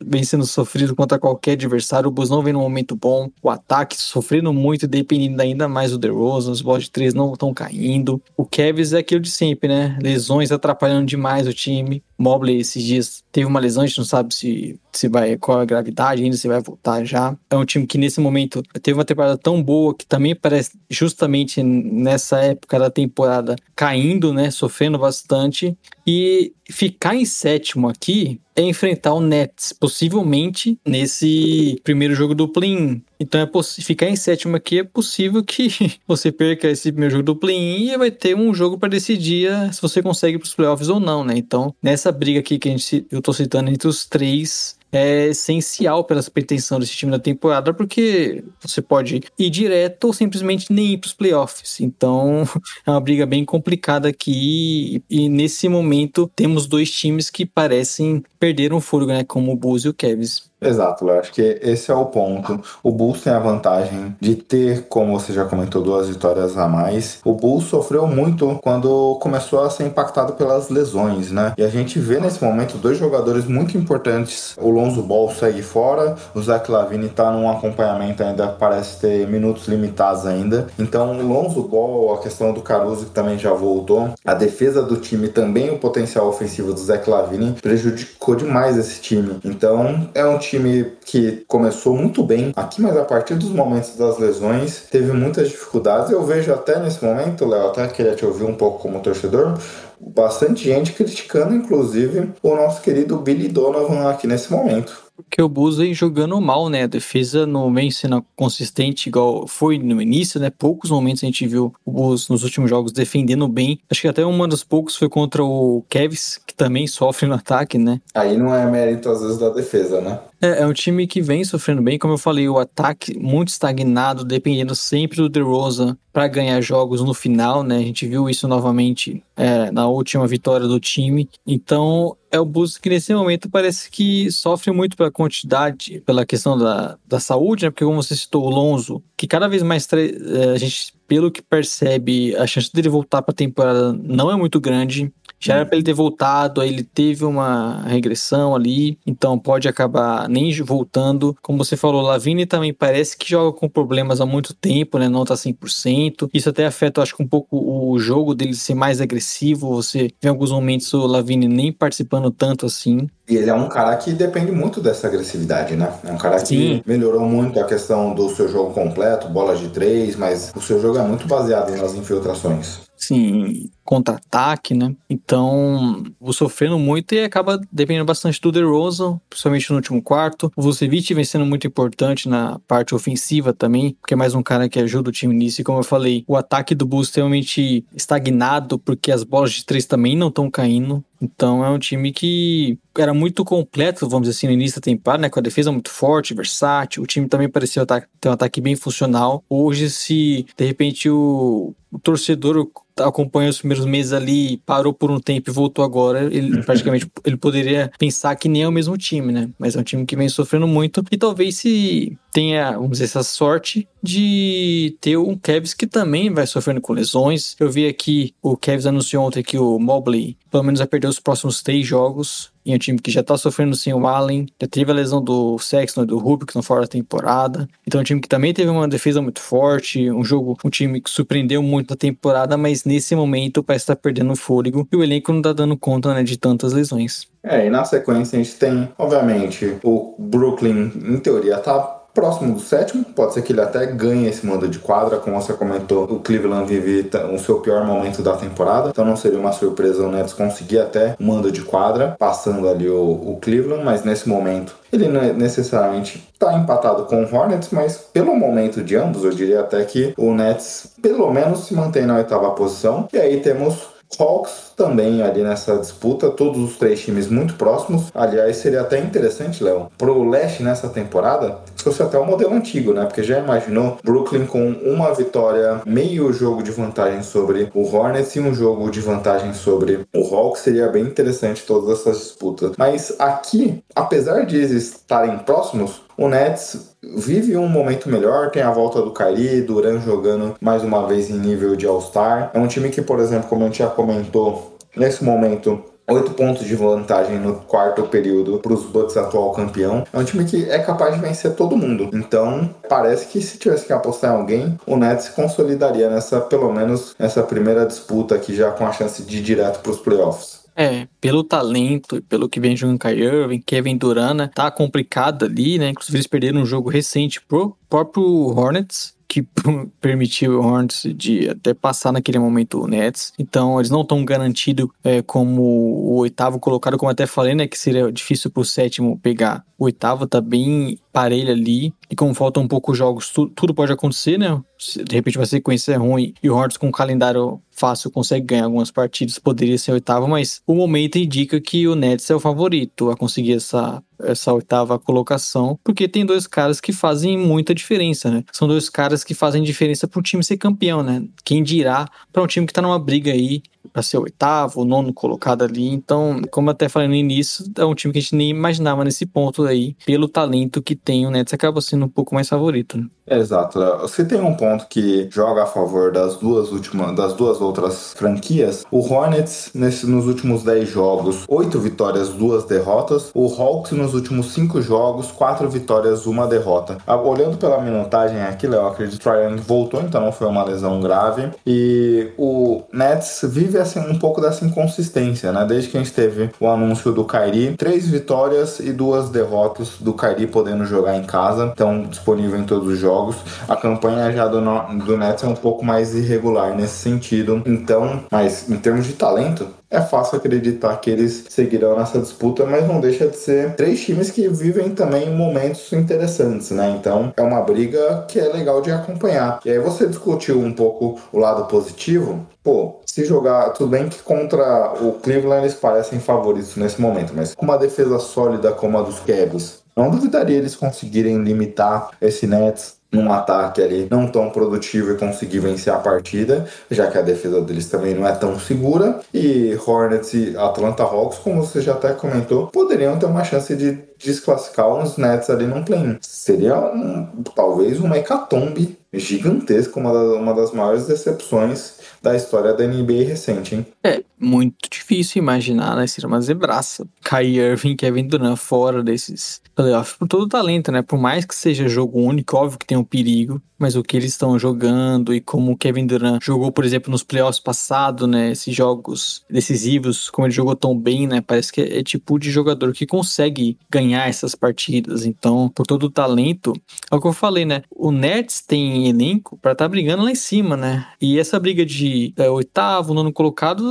vem sendo sofrido contra qualquer adversário. O Bulls não vem num momento bom. O ataque sofrendo muito, dependendo ainda mais do DeRozan. Os bolas de três não estão caindo. O Cavs é aquilo de sempre, né? Lesões atrapalhando demais o time. Mobley esses dias teve uma lesão, a gente não sabe se, se vai, qual é a gravidade ainda, se vai voltar já. É um time que nesse momento teve uma temporada tão boa que também parece justamente nessa época da temporada caindo, né, sofrendo bastante. E ficar em sétimo aqui é enfrentar o Nets, possivelmente nesse primeiro jogo do play-in. Então é ficar em sétimo aqui é possível que você perca esse primeiro jogo do play-in e vai ter um jogo para decidir se você consegue para os playoffs ou não, né? Então, nessa briga aqui que a gente, eu tô citando entre os três, é essencial pela pretensão desse time na temporada, porque você pode ir direto ou simplesmente nem ir para os playoffs. Então é uma briga bem complicada aqui. E nesse momento temos dois times que parecem perder um fôlego, né? Como o Bulls e o Cavs. Exato, eu acho que esse é o ponto. O Bulls tem a vantagem de ter, como você já comentou, duas vitórias a mais. O Bulls sofreu muito quando começou a ser impactado pelas lesões, né? E a gente vê nesse momento dois jogadores muito importantes. O Lonzo Ball segue fora, o Zach Lavine tá num acompanhamento ainda, parece ter minutos limitados ainda. Então, o Lonzo Ball, a questão do Caruso que também já voltou, a defesa do time também, o potencial ofensivo do Zach Lavine prejudicou demais esse time. Então, é um time time que começou muito bem aqui, mas a partir dos momentos das lesões teve muitas dificuldades. Eu vejo até nesse momento, Léo, até queria te ouvir um pouco como torcedor, bastante gente criticando, inclusive, o nosso querido Billy Donovan aqui nesse momento. Porque o Bulls vem jogando mal, né? A defesa não vem sendo consistente igual foi no início, né? Poucos momentos a gente viu o Bulls nos últimos jogos defendendo bem. Acho que até um dos poucos foi contra o Cavs, que também sofre no ataque, né? Aí não é mérito, às vezes, da defesa, né? É, é um time que vem sofrendo bem, como eu falei, o ataque muito estagnado, dependendo sempre do DeRozan para ganhar jogos no final, né? A gente viu isso novamente é, na última vitória do time. Então, é o Bulls que nesse momento parece que sofre muito pela quantidade, pela questão da, da saúde, né? Porque como você citou o Lonzo, que cada vez mais é, a gente, pelo que percebe, a chance dele voltar para a temporada não é muito grande. Já era para ele ter voltado, aí ele teve uma regressão ali, então pode acabar nem voltando. Como você falou, Lavine também parece que joga com problemas há muito tempo, né? Não tá 100%. Isso até afeta, acho que um pouco o jogo dele ser mais agressivo. Você vê em alguns momentos o Lavine nem participando tanto assim. E ele é um cara que depende muito dessa agressividade, né? É um cara que Sim. melhorou muito a questão do seu jogo completo, bolas de três, mas o seu jogo é muito baseado nas infiltrações. Sim, contra-ataque, né? Então, sofrendo muito e acaba dependendo bastante do DeRozan, principalmente no último quarto. O Vucevic vem sendo muito importante na parte ofensiva também, porque é mais um cara que ajuda o time nisso. E como eu falei, o ataque do Bulls extremamente estagnado, porque as bolas de três também não estão caindo. Então é um time que era muito completo, vamos dizer assim, no início da temporada, né? Com a defesa muito forte, versátil. O time também parecia ter um ataque bem funcional. Hoje, se de repente o, o torcedor acompanhou os primeiros meses ali, parou por um tempo e voltou agora, ele praticamente ele poderia pensar que nem é o mesmo time, né? Mas é um time que vem sofrendo muito e talvez se tenha, vamos dizer, essa sorte de ter um Cavs que também vai sofrendo com lesões. Eu vi aqui, o Cavs anunciou ontem que o Mobley pelo menos vai perder os próximos três jogos em um time que já tá sofrendo sem o Allen, já teve a lesão do Sexton e do Rubio, que estão fora da temporada. Então é um time que também teve uma defesa muito forte, um jogo, um time que surpreendeu muito na temporada, mas nesse momento parece estar tá perdendo fôlego e o elenco não tá dando conta né, de tantas lesões. É, e na sequência a gente tem, obviamente, o Brooklyn, em teoria, tá próximo do sétimo. Pode ser que ele até ganhe esse mando de quadra, como você comentou. O Cleveland vive o seu pior momento da temporada, então não seria uma surpresa o Nets conseguir até um mando de quadra, passando ali o, o Cleveland, mas nesse momento ele não é necessariamente está empatado com o Hornets, mas pelo momento de ambos, eu diria até que o Nets pelo menos se mantém na oitava posição. E aí temos Hawks também ali nessa disputa, todos os três times muito próximos. Aliás, seria até interessante, Léo, pro leste nessa temporada, se fosse até o modelo antigo, né? Porque já imaginou Brooklyn com uma vitória, meio jogo de vantagem sobre o Hornets e um jogo de vantagem sobre o Hawks, seria bem interessante todas essas disputas. Mas aqui, apesar de eles estarem próximos, o Nets vive um momento melhor, tem a volta do Kyrie, Duran jogando mais uma vez em nível de All-Star. É um time que, por exemplo, como a gente já comentou, nesse momento Oito pontos de vantagem no quarto período para os Bucks atual campeão. É um time que é capaz de vencer todo mundo. Então, parece que se tivesse que apostar em alguém, o Nets se consolidaria nessa, pelo menos, nessa primeira disputa aqui já com a chance de ir direto para os playoffs. É, pelo talento, pelo que vem jogando Kyrie Irving, Kevin Durant, né, tá complicado ali, né? Inclusive eles perderam um jogo recente pro próprio Hornets, que permitiu o Hornets de até passar naquele momento o Nets. Então eles não estão garantidos é, como o oitavo colocado, como até falei, né? Que seria difícil pro sétimo pegar. O oitavo tá bem parelho ali. E como faltam um pouco jogos, tu, tudo pode acontecer, né? De repente uma sequência é ruim e o Hornets com um calendário fácil consegue ganhar algumas partidas, poderia ser oitavo, mas o momento indica que o Nets é o favorito a conseguir essa essa oitava colocação, porque tem dois caras que fazem muita diferença, né? São dois caras que fazem diferença para o time ser campeão, né? Quem dirá para um time que está numa briga aí para ser oitavo, o nono colocado ali. Então, como eu até falei no início, é um time que a gente nem imaginava nesse ponto aí, pelo talento que tem o Nets, acaba sendo um pouco mais favorito. Né? Exato. Você tem um ponto que joga a favor das duas últimas, das duas outras franquias. O Hornets, nesse, nos últimos 10 jogos, 8 vitórias, 2 derrotas. O Hawks, nos últimos 5 jogos, 4 vitórias, 1 derrota. Ah, olhando pela minutagem aqui, Léo, acredito que o Tryon voltou, então não foi uma lesão grave. E o Nets vive assim, um pouco dessa inconsistência, né? Desde que a gente teve o anúncio do Kyrie, 3 vitórias e 2 derrotas do Kyrie podendo jogar em casa, então disponível em todos os jogos jogos. A campanha já do, do Nets é um pouco mais irregular nesse sentido. Então, mas em termos de talento, é fácil acreditar que eles seguirão nessa disputa, mas não deixa de ser três times que vivem também momentos interessantes, né? Então é uma briga que é legal de acompanhar. E aí você discutiu um pouco o lado positivo. Pô, se jogar, tudo bem que contra o Cleveland eles parecem favoritos nesse momento, mas com uma defesa sólida como a dos Cavs, não duvidaria eles conseguirem limitar esse Nets num ataque ali não tão produtivo e conseguir vencer a partida, já que a defesa deles também não é tão segura. E Hornets e Atlanta Hawks, como você já até comentou, poderiam ter uma chance de desclassificar uns Nets ali num play Seria um, talvez uma hecatombe gigantesca, uma, das, uma das maiores decepções da história da NBA recente, hein? É, muito difícil imaginar, né? Seria uma zebraça. Kyrie Irving, Kevin Durant fora desses playoffs por todo o talento, né? Por mais que seja jogo único, óbvio que tem um perigo, mas o que eles estão jogando e como o Kevin Durant jogou, por exemplo, nos playoffs passados, né? Esses jogos decisivos, como ele jogou tão bem, né? Parece que é, é tipo de jogador que consegue ganhar essas partidas. Então, por todo o talento, é o que eu falei, né? O Nets tem elenco para estar tá brigando lá em cima, né? E essa briga de é, oitavo, nono colocado,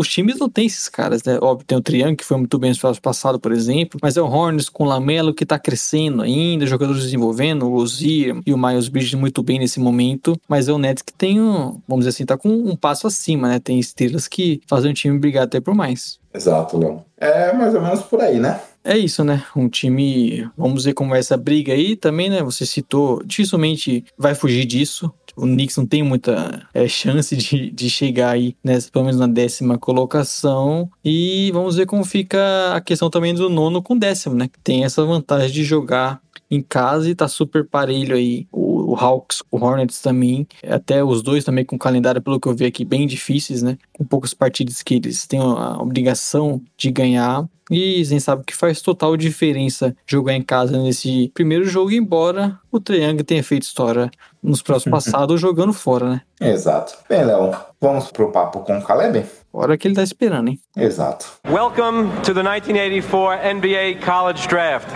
os times não têm esses caras, né? Óbvio, tem o Triângulo, que foi muito bem nos playoffs passados, por exemplo, mas é o Hornets com o Lamelo que tá crescendo ainda, jogadores desenvolvendo, o Rozier e o Miles Bridges muito bem nesse momento, mas é o Nets que tem um, vamos dizer assim, tá com um passo acima, né? Tem estrelas que fazem o time brigar até por mais. Exato, Léo. É mais ou menos por aí, né? É isso, né? Um time. Vamos ver como vai essa briga aí também, né? Você citou, dificilmente vai fugir disso. O Knicks não tem muita é, chance de, de chegar aí, né? Pelo menos na décima colocação. E vamos ver como fica a questão também do nono com décimo, né? Tem essa vantagem de jogar em casa e tá super parelho aí. O, o Hawks, o Hornets também, até os dois também com calendário, pelo que eu vi aqui, bem difíceis, né? Com poucas partidas que eles têm a obrigação de ganhar. E gente sabe que faz total diferença jogar em casa nesse primeiro jogo, embora o Triangle tenha feito história nos próximos passados jogando fora, né? Exato. Bem, Léo, vamos pro papo com o Caleb? Hora que ele tá esperando, hein? Exato. Welcome to the 1984 NBA College Draft.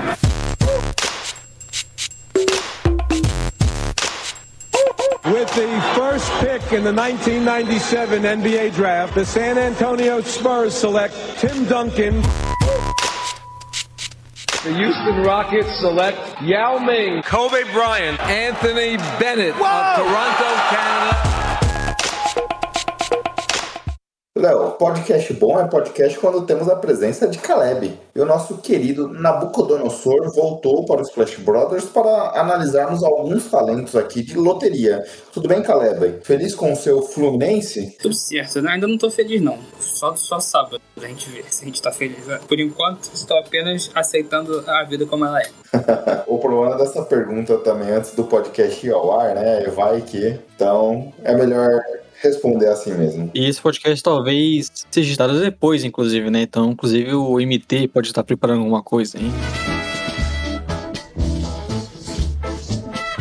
With the first pick in the 1997 NBA Draft, the San Antonio Spurs select Tim Duncan. The Houston Rockets select Yao Ming, Kobe Bryant, Anthony Bennett Whoa! of Toronto, Canada. Léo, podcast bom é podcast quando temos a presença de Caleb. E o nosso querido Nabucodonosor voltou para os Splash Brothers para analisarmos alguns talentos aqui de loteria. Tudo bem, Caleb? Feliz com o seu Fluminense? Tudo certo. Eu ainda não tô feliz, não. Só, só sábado a gente vê se a gente tá feliz. Por enquanto, estou apenas aceitando a vida como ela é. o problema dessa pergunta também, antes do podcast ir ao ar, né? Vai que. Então, é melhor responder assim mesmo. E esse podcast talvez seja editado depois, inclusive, né? Então, inclusive, o MT pode estar preparando alguma coisa, hein?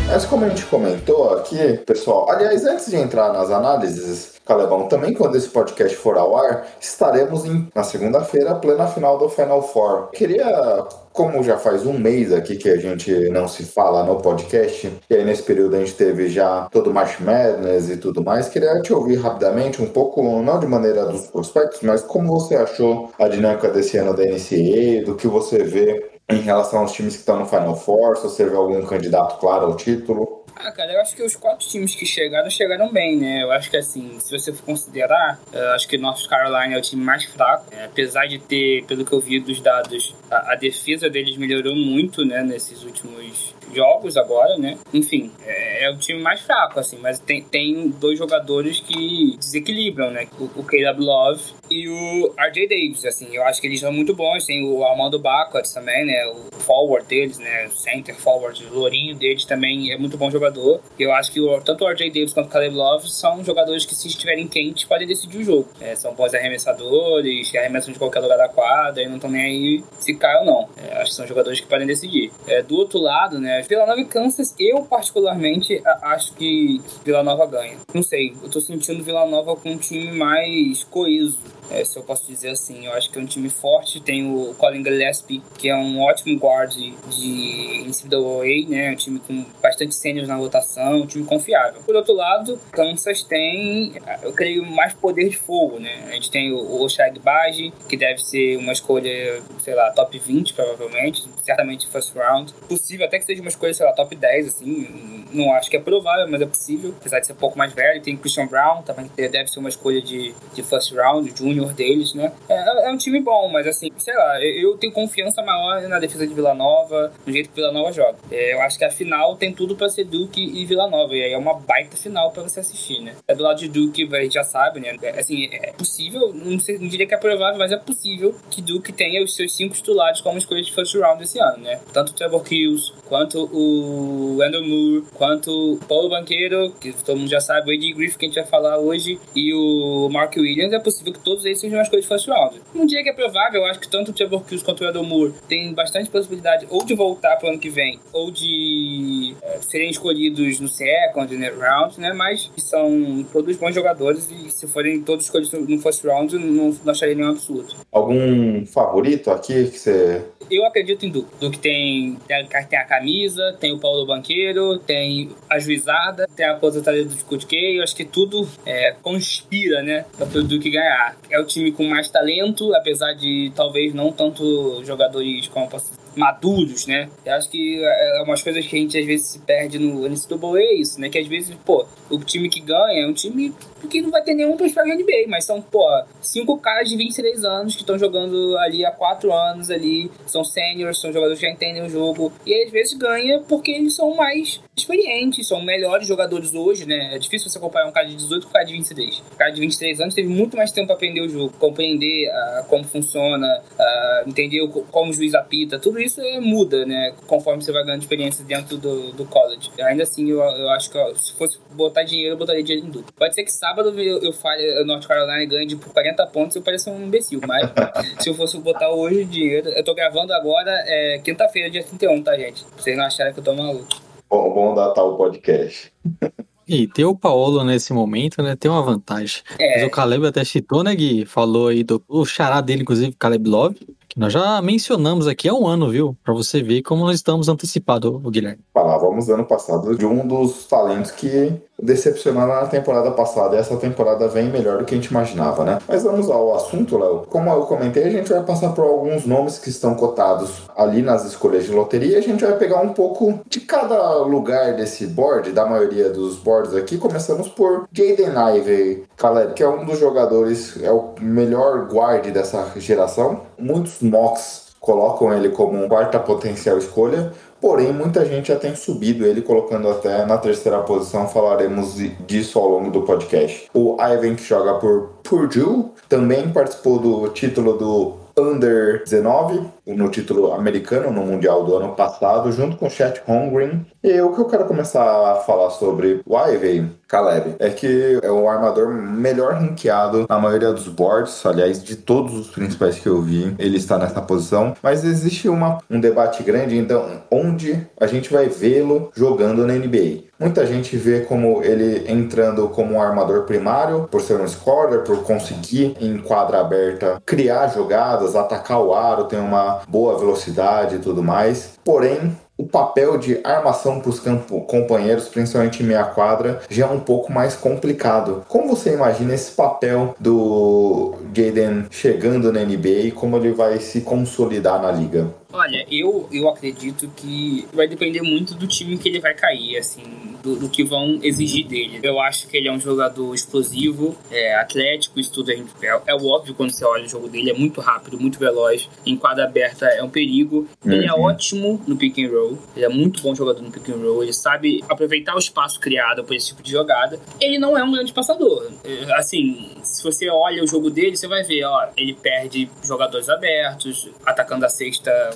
Mas como a gente comentou aqui, pessoal, aliás, antes de entrar nas análises, Calebão, também quando esse podcast for ao ar, estaremos em, na segunda-feira, plena final do Final Four. Queria como já faz um mês aqui que a gente não se fala no podcast, e aí nesse período a gente teve já todo o March Madness e tudo mais, queria te ouvir rapidamente um pouco, não de maneira dos prospectos, mas como você achou a dinâmica desse ano da NCAA, do que você vê em relação aos times que estão no Final Four, se você vê algum candidato claro ao título? Ah, cara, eu acho que os quatro times que chegaram, chegaram bem, né? Eu acho que, assim, se você for considerar, acho que North Carolina é o time mais fraco. É, apesar de ter, pelo que eu vi dos dados, a, a defesa deles melhorou muito, né, nesses últimos jogos agora, né? Enfim, é, é, o time mais fraco, assim, mas tem, tem dois jogadores que desequilibram, né? O, o Caleb Love e o RJ Davis, assim, eu acho que eles são muito bons. Tem o Armando Bacot também, né? O forward deles, né? O center forward, o Lourinho deles também é muito bom jogador. Eu acho que o, tanto o RJ Davis quanto o Caleb Love são jogadores que, se estiverem quentes, podem decidir o jogo. É, são bons arremessadores, que arremessam de qualquer lugar da quadra e não estão nem aí se cai ou não. É, acho que são jogadores que podem decidir. É, do outro lado, né? Vila Nova e Kansas, eu particularmente acho que Vila Nova ganha. Não sei, eu tô sentindo Vila Nova com um time mais coeso é, se eu posso dizer assim. Eu acho que é um time forte. Tem o Colin Gillespie, que é um ótimo guard de NCAA, né? Um time com bastante sênios na rotação, um time confiável. Por outro lado, Kansas tem, eu creio, mais poder de fogo, né? A gente tem o Oshag Baji, que deve ser uma escolha, sei lá, top 20, provavelmente. Certamente first round. Possível até que seja uma escolha, sei lá, top 10, assim. Não acho que é provável, mas é possível. Apesar de ser um pouco mais velho. Tem Christian Brown, também deve ser uma escolha de, de first round, junior deles, né? É, é, um time bom, mas assim, sei lá, eu tenho confiança maior na defesa de Vila Nova, no jeito que Vila Nova joga. É, eu acho que a final tem tudo para ser Duke e Vila Nova, e aí é uma baita final para você assistir, né? É do lado de Duke, a gente já sabe, né? É, assim, é possível, não, sei, não diria que é provável, mas é possível que Duke tenha os seus cinco titulares como escolha de first round esse ano, né? Tanto o Trevor Kills, quanto o Andrew Moore, quanto o Paulo Banqueiro, que todo mundo já sabe, o Eddie Griffith, que a gente vai falar hoje, e o Mark Williams, é possível que todos eles sejam as coisas de first round. Não diria que é provável, eu acho que tanto o Trevor Kills quanto o Andrew Moore tem bastante possibilidade ou de voltar pro ano que vem, ou de é, serem escolhidos no second round, né? Mas são todos bons jogadores e se forem todos escolhidos no first round, não, não acharia nenhum absurdo. Algum favorito aqui que você eu acredito em Duque. Duque tem, tem, a camisa, tem o Paulo Banqueiro, tem a juizada, tem a aposentadoria do Coach K. Eu acho que tudo é, conspira, né, para o Duque ganhar. É o time com mais talento, apesar de talvez não tanto jogadores como posso maduros, né? Eu acho que é, é umas coisas que a gente às vezes se perde no NCAA é isso, né? Que às vezes, pô, o time que ganha é um time que não vai ter nenhum prospecto NBA, mas são, pô, cinco caras de 23 anos que estão jogando ali há quatro anos ali, são seniors, são jogadores que já entendem o jogo, e às vezes ganha porque eles são mais experientes, são melhores jogadores hoje, né? É difícil você comparar um cara de 18 com um cara de 23. O cara de 23 anos teve muito mais tempo para aprender o jogo, compreender uh, como funciona, uh, entender como o juiz apita, tudo isso é, muda, né? Conforme você vai ganhando experiência dentro do, do college. Ainda assim, eu, eu acho que ó, se fosse botar dinheiro, eu botaria dinheiro em duplo. Pode ser que sábado eu, eu fale North Carolina ganhe de por 40 pontos, eu pareço um imbecil, mas se eu fosse botar hoje dinheiro, eu tô gravando agora, é quinta-feira, dia 31, tá, gente? Pra vocês não acharem que eu tô maluco. Bom, bom datar o podcast. E ter o Paolo nesse momento, né, tem uma vantagem. É. Mas o Caleb até citou, né, Gui? Falou aí do o xará dele, inclusive, Caleb Love, Que nós já mencionamos aqui há um ano, viu? Pra você ver como nós estamos antecipados, o Guilherme. Falávamos ano passado de um dos talentos que decepcionaram na temporada passada e essa temporada vem melhor do que a gente imaginava, né? Mas vamos ao assunto, Léo. Como eu comentei, a gente vai passar por alguns nomes que estão cotados ali nas escolhas de loteria. A gente vai pegar um pouco de cada lugar desse board, da maioria dos boards aqui. Começamos por Jaden Ivey, Caleb, que é um dos jogadores, é o melhor guard dessa geração. Muitos mocks colocam ele como um quarta potencial escolha. Porém, muita gente já tem subido ele, colocando até na terceira posição. Falaremos disso ao longo do podcast. O Ivan, que joga por Purdue, também participou do título do Under 19, no título americano no Mundial do ano passado, junto com Chet Holmgren. E o que eu quero começar a falar sobre o Ivey, Caleb, é que é o armador melhor ranqueado na maioria dos boards, aliás, de todos os principais que eu vi, ele está nessa posição. Mas existe uma, um debate grande, então, onde a gente vai vê-lo jogando na NBA. Muita gente vê como ele entrando como um armador primário, por ser um scorer, por conseguir em quadra aberta criar jogadas, atacar o aro, tem uma boa velocidade e tudo mais. Porém, o papel de armação para os companheiros, principalmente em meia quadra, já é um pouco mais complicado. Como você imagina esse papel do Jaden chegando na NBA e como ele vai se consolidar na liga? Olha, eu, eu acredito que vai depender muito do time que ele vai cair, assim, do, do que vão exigir dele. Eu acho que ele é um jogador explosivo, é, atlético, isso tudo é, é, é óbvio quando você olha o jogo dele, é muito rápido, muito veloz, em quadra aberta é um perigo. Ele é ótimo no pick and roll, ele é muito bom jogador no pick and roll, ele sabe aproveitar o espaço criado por esse tipo de jogada. Ele não é um grande passador. É, assim, se você olha o jogo dele, você vai ver, ó, ele perde jogadores abertos, atacando a cesta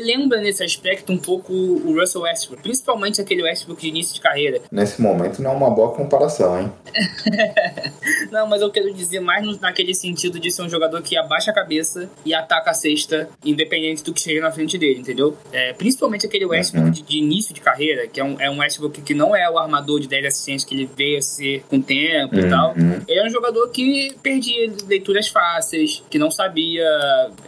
lembra nesse aspecto um pouco o Russell Westbrook, principalmente aquele Westbrook de início de carreira. Nesse momento não é uma boa comparação, hein? não, mas eu quero dizer mais naquele sentido de ser um jogador que abaixa a cabeça e ataca a cesta, independente do que chegue na frente dele, entendeu? É, principalmente aquele Westbrook uhum. de, de, início de carreira, que é um, é um Westbrook que não é o armador de 10 assistências que ele veio a ser com o tempo uhum. e tal. Ele é um jogador que perdia leituras fáceis, que não sabia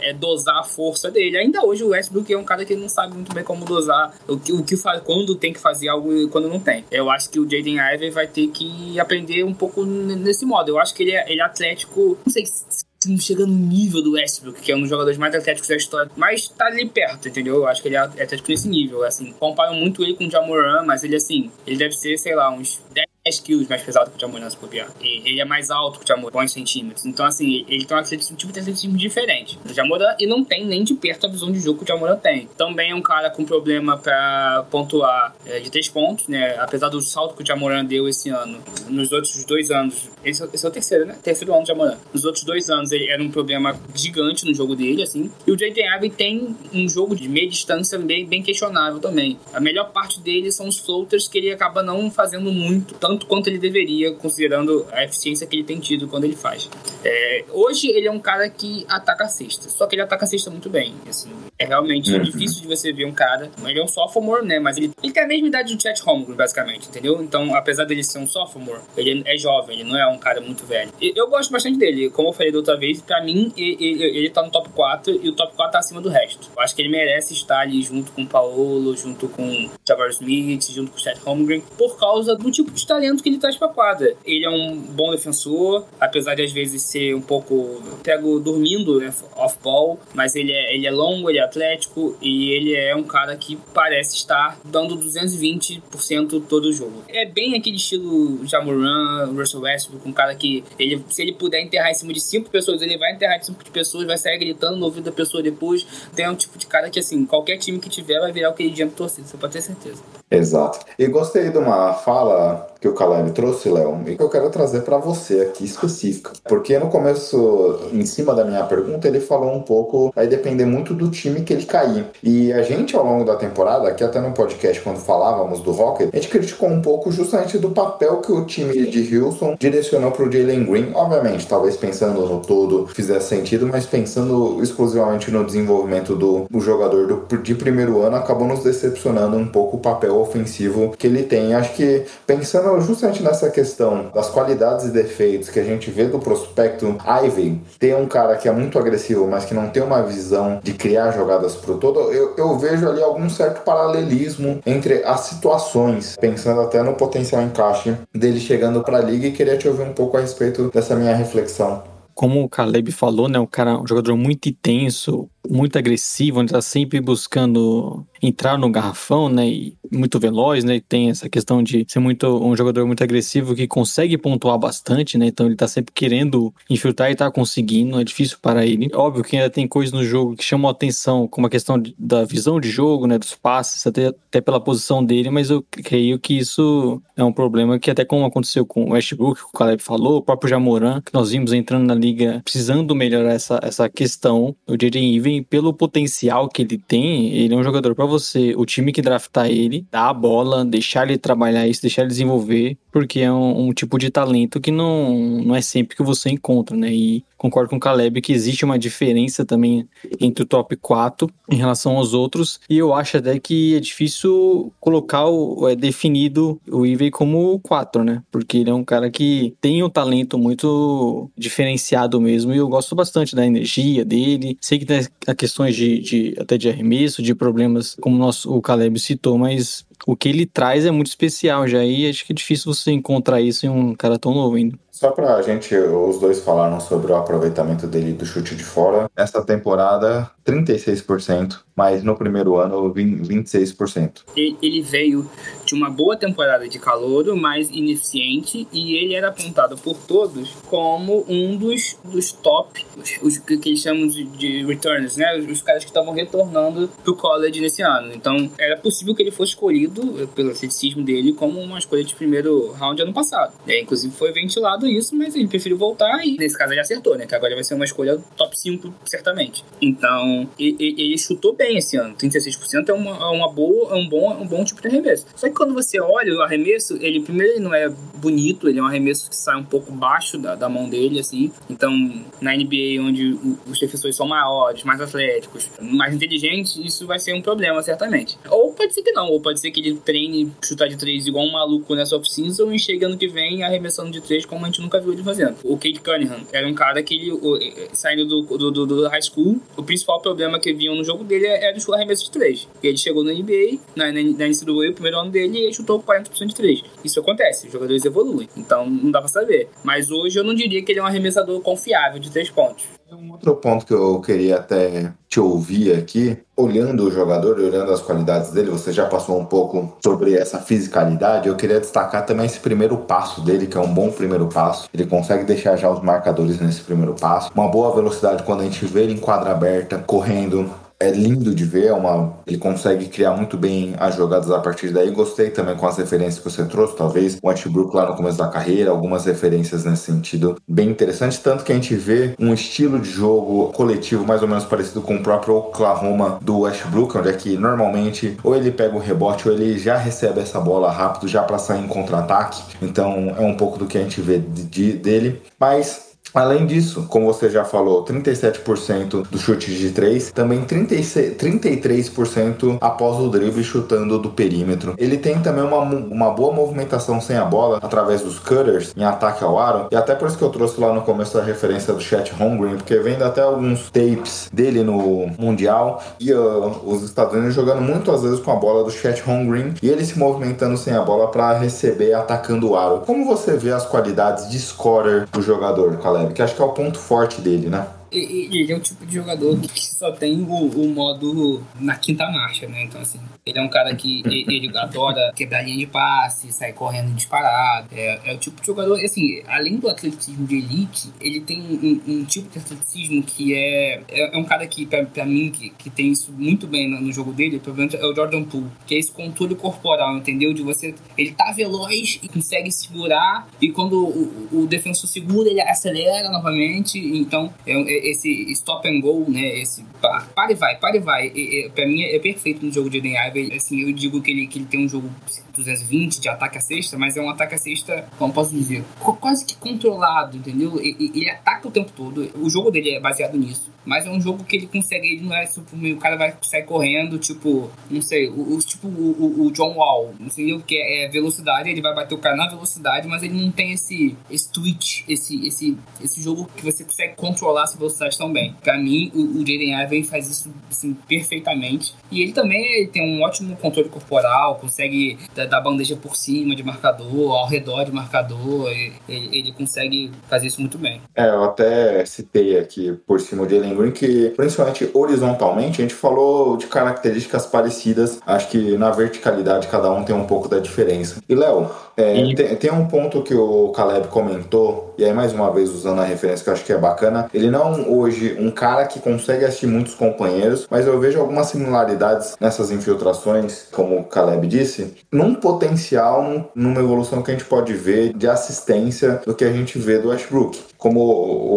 é, dosar a força dele. Ainda hoje o Westbrook que é um cara que não sabe muito bem como dosar o que, o que faz, quando tem que fazer algo e quando não tem. Eu acho que o Jaden Ivey vai ter que aprender um pouco nesse modo. Eu acho que ele é, ele é atlético, não sei se não chega no nível do Westbrook, que é um dos jogadores mais atléticos da história, mas tá ali perto, entendeu? Eu acho que ele é atlético nesse nível, assim. Comparam muito ele com o Jamoran, mas ele, assim, ele deve ser, sei lá, uns 10 10 quilos mais pesado que o Jamoran, se copiar. Ele é mais alto que o Jamoran, põe centímetros. Então, assim, ele tem um atletismo, tipo de atletismo diferente do Jamoran e não tem nem de perto a visão de jogo que o Jamoran tem. Também é um cara com problema pra pontuar é, de 3 pontos, né? Apesar do salto que o Jamoran deu esse ano, nos outros dois anos, esse, esse é o terceiro, né? Terceiro ano do Jamoran. Nos outros dois anos, ele era um problema gigante no jogo dele, assim. E o Jaden Ivey tem um jogo de meia distância bem, bem questionável também. A melhor parte dele são os floaters que ele acaba não fazendo muito, tanto tanto quanto ele deveria, considerando a eficiência que ele tem tido quando ele faz. É, hoje ele é um cara que ataca a cesta, só que ele ataca a cesta muito bem. Assim, é realmente uhum. difícil de você ver um cara. Ele é um sophomore, né? Mas ele, ele tem a mesma idade do Chet Holmgren, basicamente, entendeu? Então, apesar dele ser um sophomore, ele é jovem, ele não é um cara muito velho. Eu gosto bastante dele. Como eu falei da outra vez, pra mim, ele, ele tá no top 4 e o top 4 tá acima do resto. Eu acho que ele merece estar ali junto com o Paolo, junto com o Jabbar Smith, junto com o Chet Holmgren, por causa do tipo de talento que ele traz pra quadra. Ele é um bom defensor, apesar de às vezes ser um pouco pego dormindo, né, off-ball, mas ele é, ele é longo, ele é atlético e ele é um cara que parece estar dando 220% todo o jogo. É bem aquele estilo Jamoran, Russell Westbrook, um cara que ele, se ele puder enterrar em cima de cinco pessoas, ele vai enterrar em cinco de pessoas, vai sair gritando no ouvido da pessoa depois. Tem um tipo de cara que, assim, qualquer time que tiver vai virar o que ele diante torcida, você pode ter certeza. Exato. E gostei de uma fala que o Caleb trouxe, Léo, e que eu quero trazer para você aqui específica. Porque no começo, em cima da minha pergunta, ele falou um pouco, vai depender muito do time que ele cair. E a gente, ao longo da temporada, aqui até no podcast, quando falávamos do Rocket, a gente criticou um pouco justamente do papel que o time de Houston direcionou para o Jalen Green. Obviamente, talvez pensando no todo fizesse sentido, mas pensando exclusivamente no desenvolvimento do, do jogador do, de primeiro ano, acabou nos decepcionando um pouco o papel ofensivo que ele tem. Acho que pensando justamente nessa questão das qualidades e defeitos que a gente vê do prospecto Ivy, ter um cara que é muito agressivo, mas que não tem uma visão de criar jogadas pro todo, eu, eu vejo ali algum certo paralelismo entre as situações, pensando até no potencial encaixe dele chegando para a liga e queria te ouvir um pouco a respeito dessa minha reflexão. Como o Caleb falou, né, um cara, um jogador muito intenso, muito agressivo, onde tá sempre buscando entrar no garrafão, né, e muito veloz, né, e tem essa questão de ser muito um jogador muito agressivo que consegue pontuar bastante, né, então ele tá sempre querendo infiltrar e tá conseguindo, é difícil para ele. Óbvio que ainda tem coisas no jogo que chamam a atenção, como a questão de, da visão de jogo, né, dos passes, até, até pela posição dele, mas eu creio que isso é um problema que até como aconteceu com o Westbrook, que o Caleb falou, o próprio Jamoran, que nós vimos entrando na liga precisando melhorar essa, essa questão, o J.J. Even, pelo potencial que ele tem, ele é um jogador para você, o time que draftar ele, dar a bola, deixar ele trabalhar isso, deixar ele desenvolver, porque é um, um, tipo de talento que não, não é sempre que você encontra, né? E concordo com o Caleb que existe uma diferença também entre o top 4 em relação aos outros, e eu acho até que é difícil colocar o é definido o Ivey como 4, né? Porque ele é um cara que tem um talento muito diferenciado mesmo, e eu gosto bastante da energia dele. Sei que tem questões de, de até de arremesso, de problemas, como o, nosso, o Caleb citou, mas o que ele traz é muito especial já e acho que é difícil você encontrar isso em um cara tão novo ainda. Só pra gente, os dois falaram sobre o aproveitamento dele do chute de fora. Essa temporada, 36%, mas no primeiro ano, 26%. Ele veio de uma boa temporada de calouro, mais ineficiente, e ele era apontado por todos como um dos, dos top, os, que eles chamam de, de returns, né? Os, caras que estavam retornando pro college nesse ano. Então, era possível que ele fosse escolhido, pelo ceticismo dele, como uma escolha de primeiro round ano passado. É, inclusive, foi ventilado isso, mas ele preferiu voltar e nesse caso ele acertou, né? Que agora vai ser uma escolha top 5, certamente. Então, ele, chutou bem esse ano. 36% é uma, é uma boa, é um bom, um bom tipo de arremesso. Só que quando você olha o arremesso, ele primeiro ele não é bonito, ele é um arremesso que sai um pouco baixo da, da mão dele, assim. Então, na NBA, onde os defensores são maiores, mais atléticos, mais inteligentes, isso vai ser um problema, certamente. Ou pode ser que não, ou pode ser que ele treine chutar de três igual um maluco nessa off-season e chega ano que vem arremessando de três como a gente nunca viu ele fazendo. O Kate Cunningham era um cara que ele, saindo do, do, do, high school, o principal problema que viam no jogo dele era o arremesso de três. Ele chegou na NBA, na, na, na NCAA, o primeiro ano dele, e ele chutou 40% de três. Isso acontece, os jogadores evoluem. Então não dá pra saber. Mas hoje eu não diria que ele é um arremessador confiável de três pontos. Um outro ponto que eu queria até te ouvir aqui, olhando o jogador, olhando as qualidades dele, você já passou um pouco sobre essa fisicalidade, eu queria destacar também esse primeiro passo dele, que é um bom primeiro passo. Ele consegue deixar já os marcadores nesse primeiro passo. Uma boa velocidade quando a gente vê ele em quadra aberta, correndo, é lindo de ver, é uma, ele consegue criar muito bem as jogadas a partir daí. Gostei também com as referências que você trouxe, talvez o Westbrook lá no começo da carreira, algumas referências nesse sentido bem interessante, tanto que a gente vê um estilo de jogo coletivo mais ou menos parecido com o próprio Oklahoma do Westbrook, onde é que normalmente ou ele pega o rebote ou ele já recebe essa bola rápido já para sair em contra-ataque. Então é um pouco do que a gente vê de, de, dele, mas Além disso, como você já falou, 37% dos chutes de 3, também 36, 33% após o drible chutando do perímetro. Ele tem também uma, uma boa movimentação sem a bola através dos cutters em ataque ao aro, e até por isso que eu trouxe lá no começo a referência do Chet Holmgren, porque vendo até alguns tapes dele no Mundial e uh, os Estados Unidos jogando muito às vezes com a bola do Chet Holmgren e ele se movimentando sem a bola para receber atacando o aro. Como você vê as qualidades de scorer do jogador, Caleb? Que acho que é o ponto forte dele, né? Ele é o tipo de jogador que só tem o, o, modo na quinta marcha, né? Então, assim, ele é um cara que ele adora quebrar linha de passe, sair correndo disparado. É, é o tipo de jogador, assim, além do atletismo de elite, ele tem um, um tipo de atleticismo que é, é, é, um cara que, pra, pra mim, que, que tem isso muito bem no, no jogo dele, provavelmente é o Jordan Poole, que é esse controle corporal, entendeu? De você, ele tá veloz e consegue segurar, e quando o, o defensor segura, ele acelera novamente. Então, é, esse stop and go, né? Esse para, e vai, para e vai. E, e, pra mim é, perfeito no jogo de Eden Iver. Assim, eu digo que ele, que ele tem um jogo 220 de ataque a sexta, mas é um ataque a sexta, como posso dizer, quase que controlado, entendeu? Ele, ele ataca o tempo todo. O jogo dele é baseado nisso. Mas é um jogo que ele consegue, ele não é tipo, o cara vai sair correndo, tipo, não sei, o, o tipo o, o, John Wall, entendeu? Que é, é velocidade, ele vai bater o cara na velocidade, mas ele não tem esse, esse twitch, esse, esse, esse jogo que você consegue controlar essa velocidade também. Pra mim, o, o Jaden Ivey faz isso assim, perfeitamente. E ele também tem um ótimo controle corporal, consegue da bandeja por cima de marcador, ao redor de marcador, ele, ele consegue fazer isso muito bem. É, eu até citei aqui por cima de Jalen Green que, principalmente horizontalmente, a gente falou de características parecidas, acho que na verticalidade cada um tem um pouco da diferença. E, Léo, é, e... tem, tem, um ponto que o Caleb comentou, e aí mais uma vez usando a referência que eu acho que é bacana, ele não hoje um cara que consegue assistir muitos companheiros, mas eu vejo algumas similaridades nessas infiltrações, como o Caleb disse, num potencial, numa evolução que a gente pode ver de assistência do que a gente vê do Westbrook. Como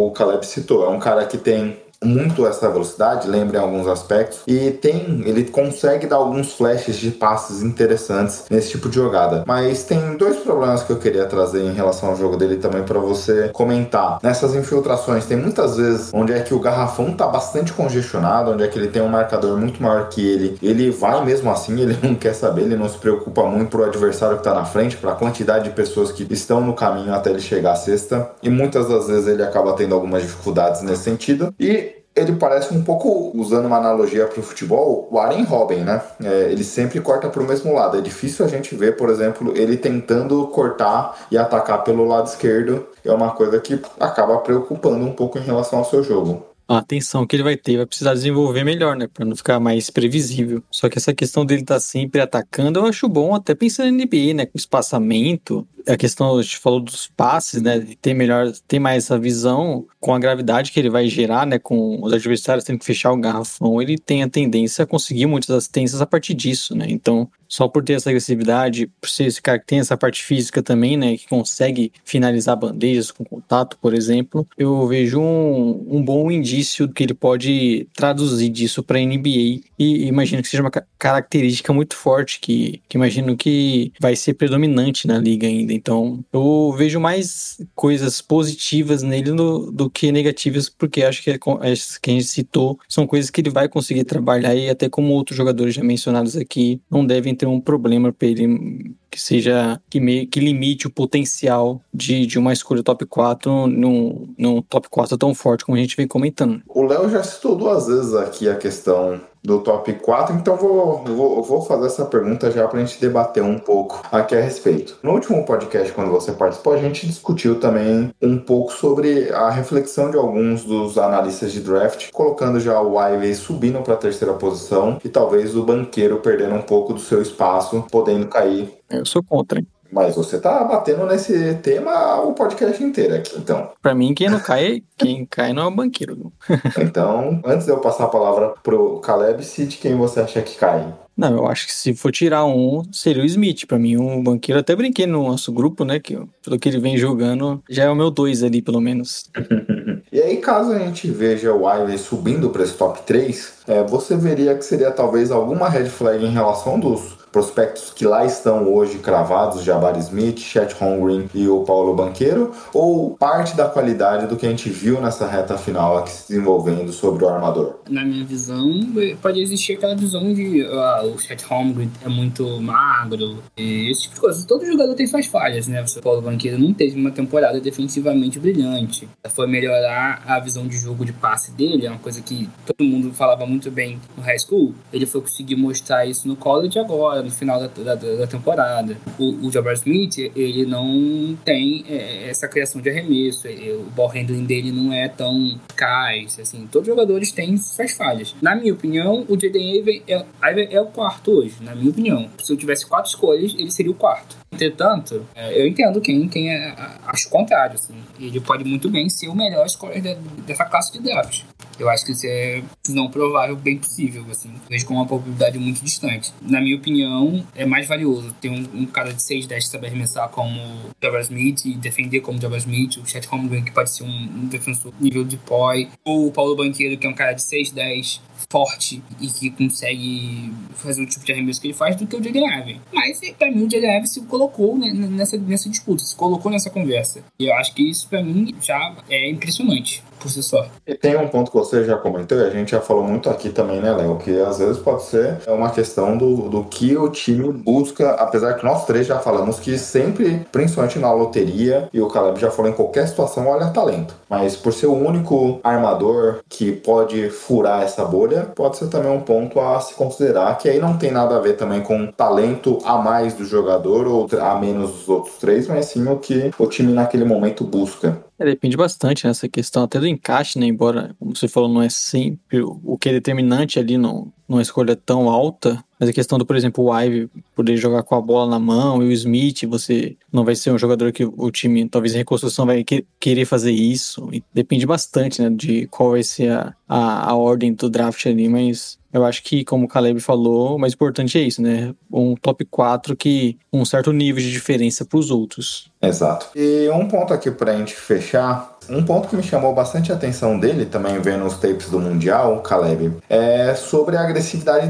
o Caleb citou, é um cara que tem muito essa velocidade, lembra em alguns aspectos, e tem, ele consegue dar alguns flashes de passes interessantes nesse tipo de jogada. Mas tem dois problemas que eu queria trazer em relação ao jogo dele também para você comentar. Nessas infiltrações, tem muitas vezes onde é que o garrafão tá bastante congestionado, onde é que ele tem um marcador muito maior que ele, ele vai mesmo assim, ele não quer saber, ele não se preocupa muito pro adversário que tá na frente, para a quantidade de pessoas que estão no caminho até ele chegar à cesta, e muitas das vezes ele acaba tendo algumas dificuldades nesse sentido. E ele parece um pouco, usando uma analogia para o futebol, o Aren Robin, né? É, ele sempre corta para o mesmo lado. É difícil a gente ver, por exemplo, ele tentando cortar e atacar pelo lado esquerdo. É uma coisa que acaba preocupando um pouco em relação ao seu jogo a atenção que ele vai ter, vai precisar desenvolver melhor, né? Pra não ficar mais previsível. Só que essa questão dele estar tá sempre atacando, eu acho bom, até pensando em NBA, né? Com espaçamento, a questão, a gente falou dos passes, né? Ter melhor, ter mais essa visão com a gravidade que ele vai gerar, né? Com os adversários tendo que fechar o garrafão, ele tem a tendência a conseguir muitas assistências a partir disso, né? Então, só por ter essa agressividade, por ser esse cara que tem essa parte física também, né? Que consegue finalizar bandejas com contato, por exemplo, eu vejo um, um bom indício que ele pode traduzir disso para NBA e imagino que seja uma característica muito forte que, que imagino que vai ser predominante na liga ainda Então, eu vejo mais coisas positivas nele do, do que negativas, porque acho que que a gente citou são coisas que ele vai conseguir trabalhar e até como outros jogadores já mencionados aqui, não devem ter um problema para ele que seja que, me, que limite o potencial de, de uma escolha top 4 num, num top 4 tão forte como a gente vem comentando. O Léo já citou duas vezes aqui a questão do top 4, então vou, vou, vou fazer essa pergunta já para a gente debater um pouco aqui a respeito. No último podcast, quando você participou, a gente discutiu também um pouco sobre a reflexão de alguns dos analistas de draft, colocando já o Ivey subindo para a terceira posição e talvez o banqueiro perdendo um pouco do seu espaço, podendo cair eu sou contra, hein? Mas você tá batendo nesse tema o podcast inteiro aqui, então. Pra mim, quem não cai, quem cai não é o banqueiro. então, antes de eu passar a palavra pro Caleb, cite quem você acha que cai. Não, eu acho que se for tirar um, seria o Smith. Pra mim, um banqueiro, até brinquei no nosso grupo, né? Que pelo que ele vem jogando, já é o meu dois ali, pelo menos. e aí, caso a gente veja o Ivey subindo para esse top 3, é, você veria que seria talvez alguma red flag em relação dos prospectos que lá estão hoje cravados, Jabari Smith, Chet Holmgren e o Paulo Banqueiro, ou parte da qualidade do que a gente viu nessa reta final aqui se desenvolvendo sobre o armador? Na minha visão, pode existir aquela visão de uh, o Chet Holmgren é muito magro, esse tipo de coisa. Todo jogador tem suas falhas, né? O Paulo Banqueiro não teve uma temporada defensivamente brilhante. Foi melhorar a visão de jogo de passe dele, é uma coisa que todo mundo falava muito bem no high school. Ele foi conseguir mostrar isso no college agora no final da, da, da temporada. O, o Jabbar Smith, ele não tem é, essa criação de arremesso, o ball handling dele não é tão cais, assim, todos os jogadores têm suas falhas. Na minha opinião, o Jaden Ivey é, é o quarto hoje, na minha opinião. Se eu tivesse quatro escolhas, ele seria o quarto. Entretanto, é, eu entendo quem, quem é, acho o contrário, assim. Ele pode muito bem ser o melhor escolha dessa classe de draft. Eu acho que isso é não provável, bem possível, assim. Vejo com uma probabilidade muito distante. Na minha opinião, é mais valioso ter um, um cara de 6, 10 que sabe arremessar como Jabba Smith e defender como Jabba Smith, o Chet Holmgren que pode ser um, um defensor nível de poi, ou o Paulo Banqueiro que é um cara de 6, 10 forte e que consegue fazer o tipo de arremesso que ele faz do que o Jaden Ive. Mas, pra mim, o Jaden Ive se colocou nessa, nessa disputa, se colocou nessa conversa. E eu acho que isso, pra mim, já é impressionante por si só. E tem um ponto que você já comentou, e a gente já falou muito aqui também, né, Léo? Que às vezes pode ser uma questão do, do que o time busca, apesar que nós três já falamos que sempre, principalmente na loteria, e o Caleb já falou em qualquer situação, olha talento. Mas por ser o único armador que pode furar essa bolha, pode ser também um ponto a se considerar, que aí não tem nada a ver também com talento a mais do jogador ou a menos dos outros três, mas sim o que o time naquele momento busca. É, depende bastante nessa questão, até do encaixe, né? Embora, como você falou, não é sempre o que é determinante ali no, numa escolha tão alta, mas a questão do, por exemplo, o Ive poder jogar com a bola na mão e o Smith, você não vai ser um jogador que o time, talvez em reconstrução, vai que, querer fazer isso. E depende bastante, né, de qual vai ser a, a, a ordem do draft ali, mas eu acho que, como o Caleb falou, o mais importante é isso, né? Um top 4 que um certo nível de diferença para os outros. Exato. E um ponto aqui para a gente fechar, um ponto que me chamou bastante a atenção dele, também vendo os tapes do Mundial, Caleb, é sobre a agressividade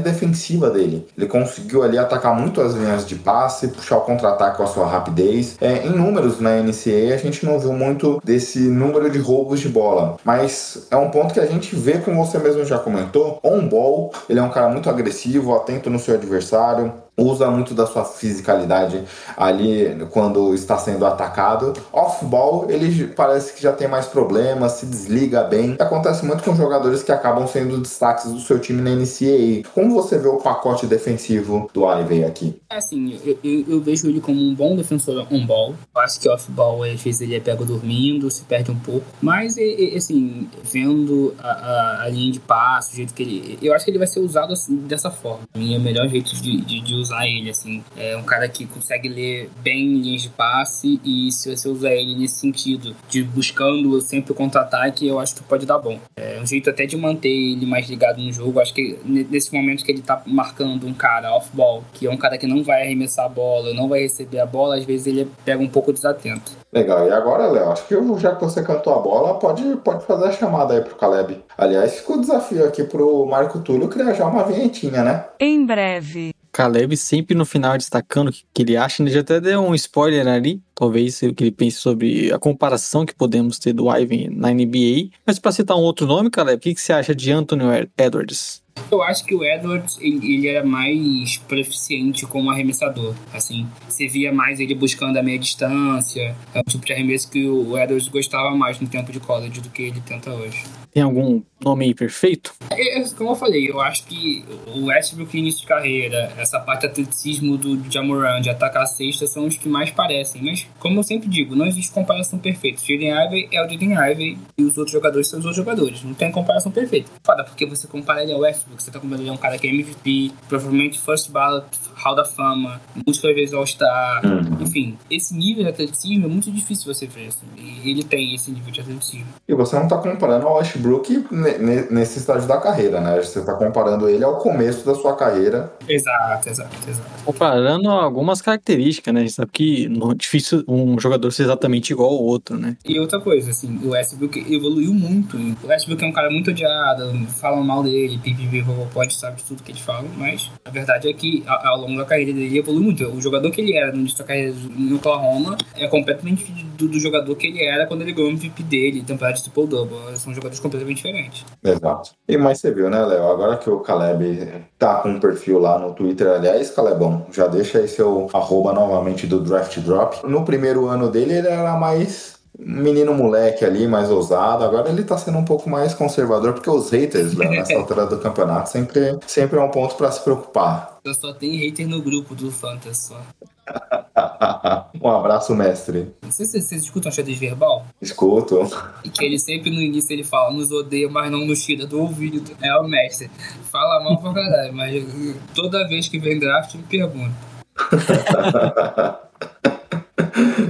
defensiva dele. Ele conseguiu ali atacar muito as linhas de passe, puxar o contra-ataque com a sua rapidez. É, em números na NCAA, a gente não viu muito desse número de roubos de bola, mas é um ponto que a gente vê, como você mesmo já comentou, on-ball, ele é um cara muito agressivo, atento no seu adversário, usa muito da sua fisicalidade ali quando está sendo atacado. Off-ball, ele parece que já tem mais problemas, se desliga bem. Acontece muito com jogadores que acabam sendo destaques do seu time na NCAA. Como você vê o pacote defensivo do Ivey aqui? É assim, eu, eu, eu, vejo ele como um bom defensor on-ball. Acho que off-ball, às vezes, ele é pego dormindo, se perde um pouco. Mas, assim, vendo a, a, a linha de passo, o jeito que ele... Eu acho que ele vai ser usado assim, dessa forma. Mim, é o melhor jeito de, de, de usar ele, assim. É um cara que consegue ler bem linhas de passe e se você usar ele nesse sentido, de buscando sempre o contra-ataque, eu acho que pode dar bom. É um jeito até de manter ele mais ligado no jogo. Acho que nesse momento que ele tá marcando um cara off-ball, que é um cara que não vai arremessar a bola, não vai receber a bola, às vezes ele pega um pouco desatento. Legal. E agora, Léo, acho que já que você cantou a bola, pode, pode fazer a chamada aí pro Caleb. Aliás, ficou o desafio aqui pro Marco Túlio criar já uma vinhetinha, né? Em breve. Caleb sempre no final destacando o que ele acha, ele já até deu um spoiler ali, talvez o que ele pense sobre a comparação que podemos ter do Ivan na NBA. Mas para citar um outro nome, Caleb, o que, que você acha de Anthony Edwards? Eu acho que o Edwards, ele, era mais proficiente como arremessador, assim. Você via mais ele buscando a meia distância, é um tipo de arremesso que o Edwards gostava mais no tempo de college do que ele tenta hoje. Tem algum nome aí perfeito? É, é, como eu falei, eu acho que o Westbrook início de carreira, essa parte de atleticismo do Jamoran, de atacar a cesta, são os que mais parecem. Mas, como eu sempre digo, não existe comparação perfeita. Jaden Ivey é o Jaden Ivey e os outros jogadores são os outros jogadores. Não tem comparação perfeita. Foda, porque você compara ele ao Westbrook, você tá comparando ele a um cara que é MVP, provavelmente First Ballot, Hall da Fama, múltiplas vezes All-Star. Uhum. Enfim, esse nível de atleticismo é muito difícil você ver. Assim, e ele tem esse nível de atleticismo. E você não tá comparando ao Westbrook Westbrook nesse estágio da carreira, né? Você está comparando ele ao começo da sua carreira. Exato, exato, exato. Comparando algumas características, né? A gente sabe que é difícil um jogador ser exatamente igual ao outro, né? E outra coisa, assim, o Westbrook evoluiu muito. O Westbrook é um cara muito odiado, falam mal dele, pipipi, pode sabe de tudo que eles falam, mas a verdade é que ao longo da carreira dele evoluiu muito. O jogador que ele era no início da carreira no Oklahoma é completamente do, do jogador que ele era quando ele ganhou o MVP dele, temporada de triple-double. São jogadores completamente diferentes. Exato. E mais você viu, né, Léo? Agora que o Caleb tá com um perfil lá no Twitter, aliás, Calebão, já deixa aí seu arroba novamente do Draft Drop. No primeiro ano dele, ele era mais menino moleque ali, mais ousado. Agora ele tá sendo um pouco mais conservador, porque os haters, Léo, nessa altura do campeonato, sempre, sempre é um ponto para se preocupar. Eu só tenho hater no grupo do Fantasy só. Um abraço, mestre. Se vocês escutam a xadrez verbal. Escuto. E que ele sempre no início ele fala, nos odeia, mas não nos tira do ouvido. É o mestre. Fala mal pra caralho, mas toda vez que vem draft me pergunta.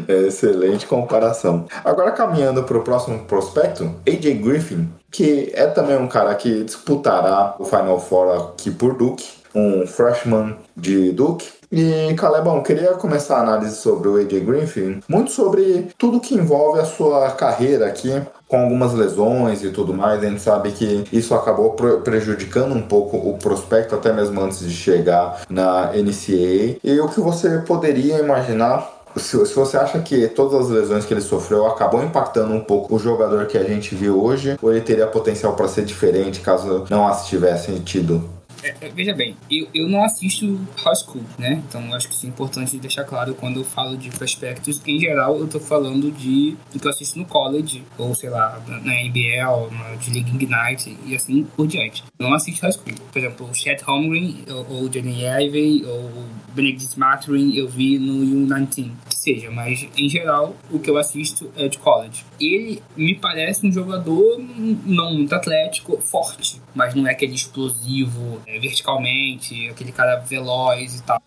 Excelente comparação. Agora caminhando para o próximo prospecto, AJ Griffin, que é também um cara que disputará o Final Four aqui por Duke, um freshman de Duke. E Calebão, queria começar a análise sobre o AJ Griffin, muito sobre tudo que envolve a sua carreira aqui, com algumas lesões e tudo mais. A gente sabe que isso acabou prejudicando um pouco o prospecto, até mesmo antes de chegar na NCAA. E o que você poderia imaginar se, se, você acha que todas as lesões que ele sofreu acabou impactando um pouco o jogador que a gente viu hoje, ou ele teria potencial para ser diferente caso não as tivessem tido? É, é, veja bem, eu, eu não assisto high school, né? Então acho que isso é importante deixar claro quando eu falo de prospectos. Em geral, eu tô falando de do que eu assisto no college, ou sei lá, na NBL, na de League Ignite e assim por diante. Eu não assisto high school. Por exemplo, o Chet Holmgren, ou o Jenny Ivey, ou Benedict Mathurin, eu vi no U19 seja, mas em geral o que eu assisto é de college. Ele me parece um jogador não muito atlético, forte, mas não é aquele explosivo é, verticalmente, aquele cara veloz e tal.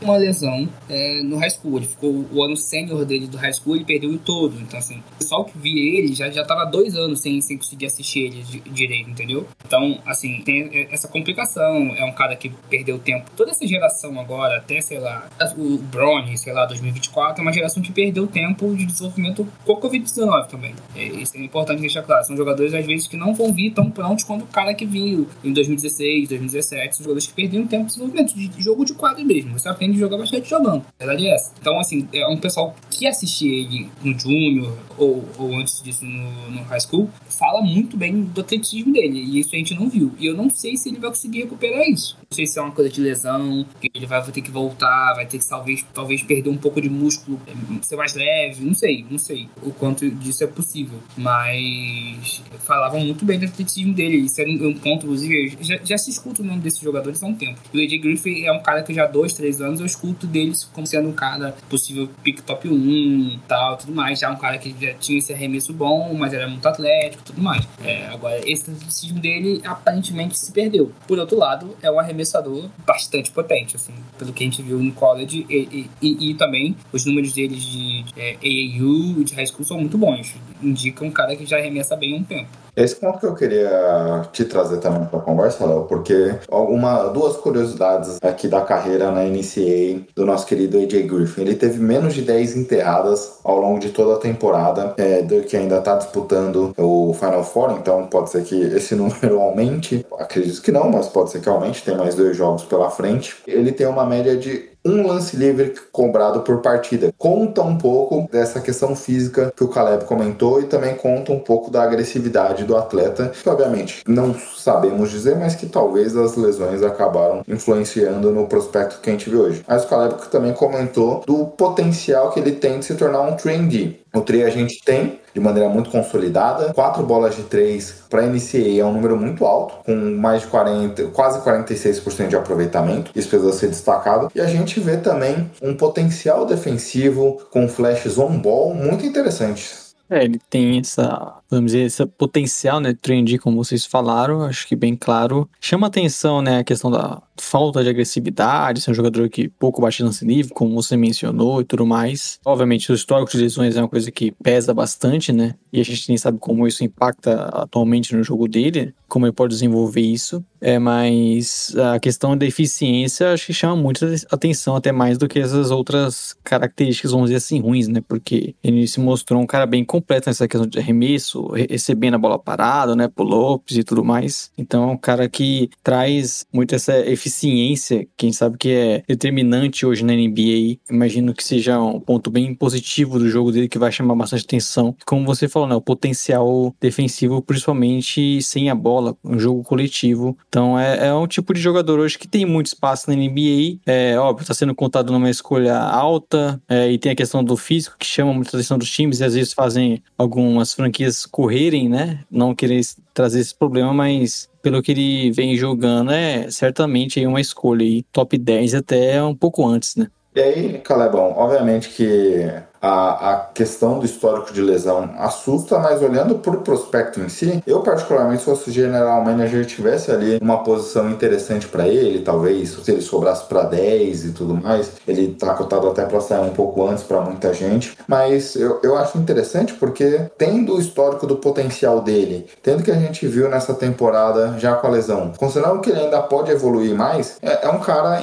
Uma lesão é, no high school, ele ficou o ano sênior dele do high school, ele perdeu o todo. Então, assim, o pessoal que via ele já, já tava dois anos sem, sem conseguir assistir ele direito, entendeu? Então, assim, tem essa complicação. É um cara que perdeu tempo. Toda essa geração agora, até, sei lá, o Brony, sei lá, 2024, é uma geração que perdeu tempo de desenvolvimento com a Covid-19 também. É, isso é importante deixar claro. São jogadores, às vezes, que não vão vir tão prontos quanto o cara que em 2016, 2017. São jogadores que perderam tempo de desenvolvimento, de jogo de quadro mesmo. Você aprende a jogar bastante jogando. A verdade é essa. Então, assim, é um pessoal que assistia ele no Júnior ou, ou antes disso no, no High School fala muito bem do atletismo dele. E isso a gente não viu. E eu não sei se ele vai conseguir recuperar isso. Não sei se é uma coisa de lesão, que ele vai ter que voltar, vai ter que talvez, talvez perder um pouco de músculo, é, ser mais leve, não sei, não sei o quanto disso é possível. Mas falavam muito bem do atletismo dele. Isso é um ponto, inclusive, já, já se escuta o nome desses jogadores há um tempo. O AJ Griffin é um cara que já há dois, três anos eu escuto deles como sendo um cara possível pick top 1 e tal, tudo mais. Já um cara que já tinha esse arremesso bom, mas era muito atlético, tudo mais. É, agora, esse atleticismo dele aparentemente se perdeu. Por outro lado, é um arremessador bastante potente, assim, pelo que a gente viu no college e, e, e também os números deles de, de é, AAU e de high school são muito bons. Indica um cara que já arremessa bem há um tempo. Esse ponto que eu queria te trazer também para a conversa, Léo, porque uma, duas curiosidades aqui da carreira na NCAA do nosso querido AJ Griffin. Ele teve menos de 10 enterradas ao longo de toda a temporada, é, do que ainda está disputando o Final Four, então pode ser que esse número aumente. Acredito que não, mas pode ser que aumente, tem mais dois jogos pela frente. Ele tem uma média de um lance livre cobrado por partida. Conta um pouco dessa questão física que o Caleb comentou e também conta um pouco da agressividade do atleta, que obviamente não sabemos dizer, mas que talvez as lesões acabaram influenciando no prospecto que a gente vê hoje. Mas o Caleb também comentou do potencial que ele tem de se tornar um trendy. O tri a gente tem de maneira muito consolidada. Quatro bolas de três para NCAA é um número muito alto, com mais de 40, quase 46% de aproveitamento. Isso precisa ser destacado. E a gente vê também um potencial defensivo com flashes on-ball muito interessantes. É, ele tem essa, vamos dizer, esse potencial, né, trendy, como vocês falaram, acho que bem claro. Chama atenção, né, a questão da falta de agressividade, ser um jogador que pouco bate lance livre, como você mencionou e tudo mais. Obviamente, o histórico de lesões é uma coisa que pesa bastante, né? E a gente nem sabe como isso impacta atualmente no jogo dele, como ele pode desenvolver isso. É, mas a questão da eficiência acho que chama muito atenção, até mais do que essas outras características, vamos dizer assim, ruins, né? Porque ele se mostrou um cara bem completo nessa questão de arremesso, recebendo a bola parada, né? Pull-ups e tudo mais. Então é um cara que traz muito essa eficiência eficiência, quem sabe que é determinante hoje na NBA. Imagino que seja um ponto bem positivo do jogo dele que vai chamar bastante atenção. Como você falou, né, o potencial defensivo, principalmente sem a bola, um jogo coletivo. Então é, é um tipo de jogador hoje que tem muito espaço na NBA. É óbvio, está sendo contado numa escolha alta é, e tem a questão do físico que chama muita atenção dos times e às vezes fazem algumas franquias correrem, né? Não querer trazer esse problema, mas pelo que ele vem jogando, é certamente uma escolha aí, top 10 até um pouco antes, né? E aí, Calebão, obviamente que a, a questão do histórico de lesão assusta, mas olhando para o prospecto em si, eu particularmente, se fosse general manager, tivesse ali uma posição interessante para ele, talvez, se ele sobrasse para 10 e tudo mais, ele tá cotado até para sair um pouco antes para muita gente, mas eu, eu acho interessante porque tendo o histórico do potencial dele, tendo que a gente viu nessa temporada já com a lesão, considerando que ele ainda pode evoluir mais, é, é um cara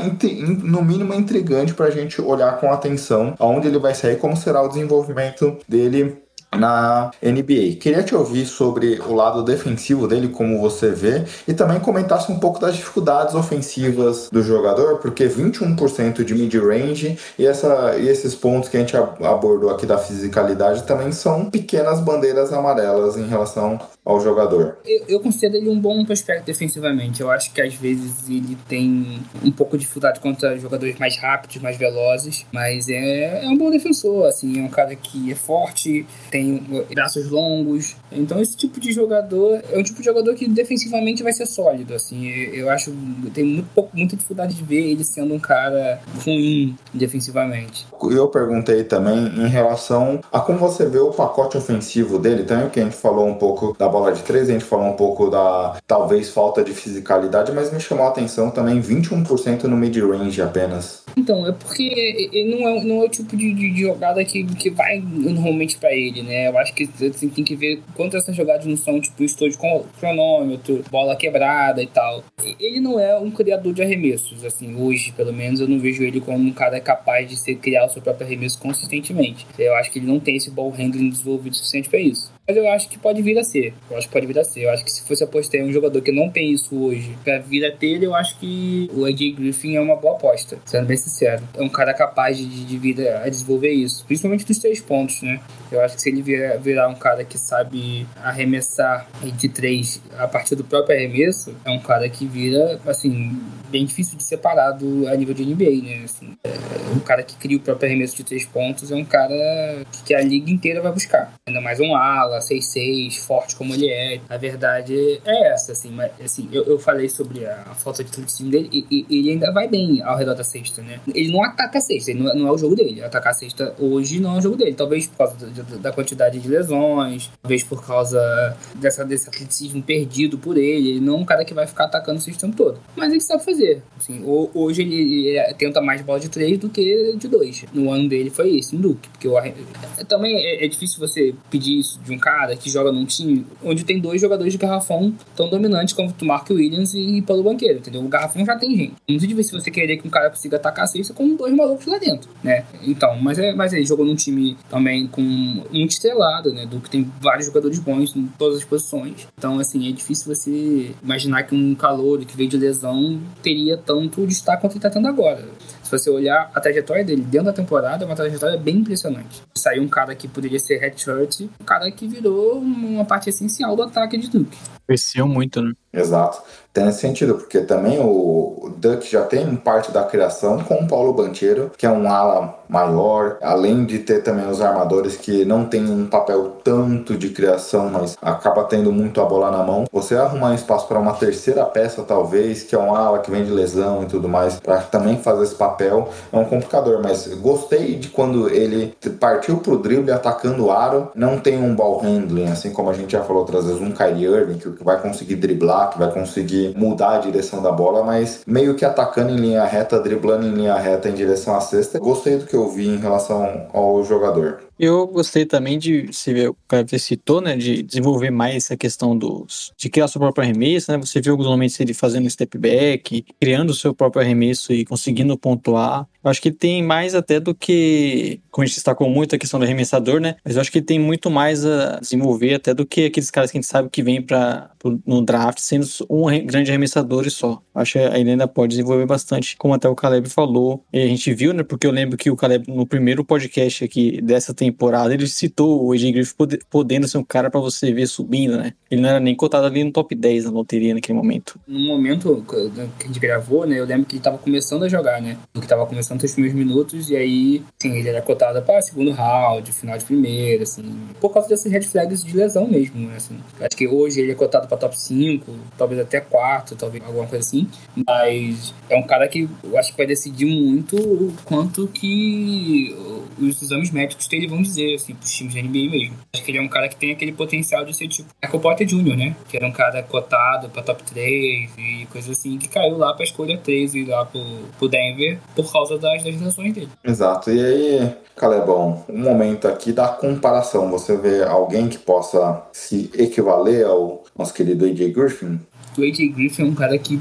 no mínimo intrigante para a gente olhar com atenção aonde ele vai sair, como será o desenvolvimento dele na NBA. Queria te ouvir sobre o lado defensivo dele, como você vê, e também comentasse um pouco das dificuldades ofensivas do jogador, porque 21% de mid-range e, e esses pontos que a gente abordou aqui da fisicalidade também são pequenas bandeiras amarelas em relação ao jogador. Eu, eu considero ele um bom prospecto defensivamente. Eu acho que às vezes ele tem um pouco de dificuldade contra jogadores mais rápidos, mais velozes, mas é, é um bom defensor, assim, é um cara que é forte, tem tem braços longos. Então esse tipo de jogador é um tipo de jogador que defensivamente vai ser sólido, assim. Eu acho tem muito pouco, muita dificuldade de ver ele sendo um cara ruim defensivamente. Eu perguntei também em relação a como você vê o pacote ofensivo dele, também que a gente falou um pouco da bola de três, a gente falou um pouco da talvez falta de fisicalidade, mas me chamou a atenção também 21% no mid-range apenas. Então, é porque não é, não é o tipo de, de, de jogada que, que vai normalmente para ele, né? Eu acho que assim, tem que ver quanto essas jogadas não são, tipo, estou de cronômetro, bola quebrada e tal. Ele não é um criador de arremessos, assim, hoje, pelo menos, eu não vejo ele como um cara capaz de ser, criar o seu próprio arremesso consistentemente. Eu acho que ele não tem esse ball handling desenvolvido suficiente para isso. Mas eu acho que pode vir a ser. Eu acho que pode vir a ser. Eu acho que se fosse apostar em um jogador que não tem isso hoje pra vir a ter, eu acho que o AJ Griffin é uma boa aposta. Sendo bem sincero. É um cara capaz de, de vir a desenvolver isso. Principalmente dos três pontos, né? Eu acho que se ele virar, virar um cara que sabe arremessar de três a partir do próprio arremesso, é um cara que vira, assim, bem difícil de separado a nível de NBA, né? Assim, é, um cara que cria o próprio arremesso de três pontos é um cara que a liga inteira vai buscar. Ainda mais um ala, 6'6", forte como ele é. A verdade é essa, assim. Mas, assim eu, eu falei sobre a, falta de atleticismo dele e, e, ele ainda vai bem ao redor da cesta, né? Ele não ataca a cesta, não, é, não, é o jogo dele. Atacar a cesta hoje não é o jogo dele. Talvez por causa da, da quantidade de lesões, talvez por causa dessa, desse atleticismo perdido por ele. Ele não é um cara que vai ficar atacando o sistema todo. Mas ele sabe fazer. Assim, hoje ele, ele, tenta mais bola de três do que de dois. No ano dele foi isso, em Duke. Porque também é, é difícil você pedir isso de um cara que joga num time onde tem dois jogadores de garrafão tão dominantes como o Mark Williams e Paulo Banqueiro, entendeu? O garrafão já tem gente. Não se você querer que um cara consiga atacar a cesta com dois malucos lá dentro, né? Então, mas, é, mas ele jogou num time também com muito estrelado, né? Do que tem vários jogadores bons em todas as posições. Então, assim, é difícil você imaginar que um calor que veio de lesão teria tanto destaque quanto ele tá tendo agora. Se você olhar a trajetória dele dentro da temporada, é uma trajetória bem impressionante. Saiu um cara que poderia ser redshirt, um cara que virou uma parte essencial do ataque de Duke. Cresceu muito, né? Exato. Tem sentido, porque também o Duck já tem parte da criação com o Paulo Bancheiro, que é um ala maior, além de ter também os armadores que não tem um papel tanto de criação, mas acaba tendo muito a bola na mão. Você arrumar espaço para uma terceira peça, talvez, que é um ala que vem de lesão e tudo mais, para também fazer esse papel, é um complicador. Mas gostei de quando ele partiu pro drible atacando o aro, não tem um ball handling, assim como a gente já falou outras vezes, um Kyrie Irving que vai conseguir driblar, que vai conseguir mudar a direção da bola, mas meio que atacando em linha reta, driblando em linha reta em direção à cesta. Gostei do que eu vi em relação ao jogador. Eu gostei também de, se vê, o cara citou, né, de desenvolver mais essa questão dos, de criar seu próprio arremesso, né, você viu alguns momentos ele fazendo step back, criando o seu próprio arremesso e conseguindo pontuar. Eu acho que tem mais até do que, como a gente destacou muito a questão do arremessador, né, mas eu acho que tem muito mais a desenvolver até do que aqueles caras que a gente sabe que vem para no draft sendo um grande arremessador e só. Acho que ele ainda pode desenvolver bastante, como até o Caleb falou. E a gente viu, né, porque eu lembro que o Caleb no primeiro podcast aqui dessa temporada ele citou o AJ Griffin podendo ser um cara para você ver subindo, né? Ele não era nem cotado ali no top 10 na loteria naquele momento. No momento que a gente gravou, né, eu lembro que ele tava começando a jogar, né? Que tava começando os primeiros minutos e aí, ele era cotado para segundo round, final de primeira, assim, por causa desses red flags de lesão mesmo, né, assim. Acho que hoje ele é cotado para top 5, talvez até 4, talvez alguma coisa assim, mas é um cara que eu acho que vai decidir muito o quanto que os exames médicos dele vão dizer, assim, pros times da NBA mesmo. Acho que ele é um cara que tem aquele potencial de ser tipo Michael Porter Jr., né? Que era um cara cotado pra top 3 e coisa assim, que caiu lá pra escolha 13 lá pro, pro Denver por causa das, das lesões dele. Exato. E aí, Calebão, um momento aqui da comparação. Você vê alguém que possa se equivaler ao nosso querido AJ Griffin? O AJ Griffin é um cara que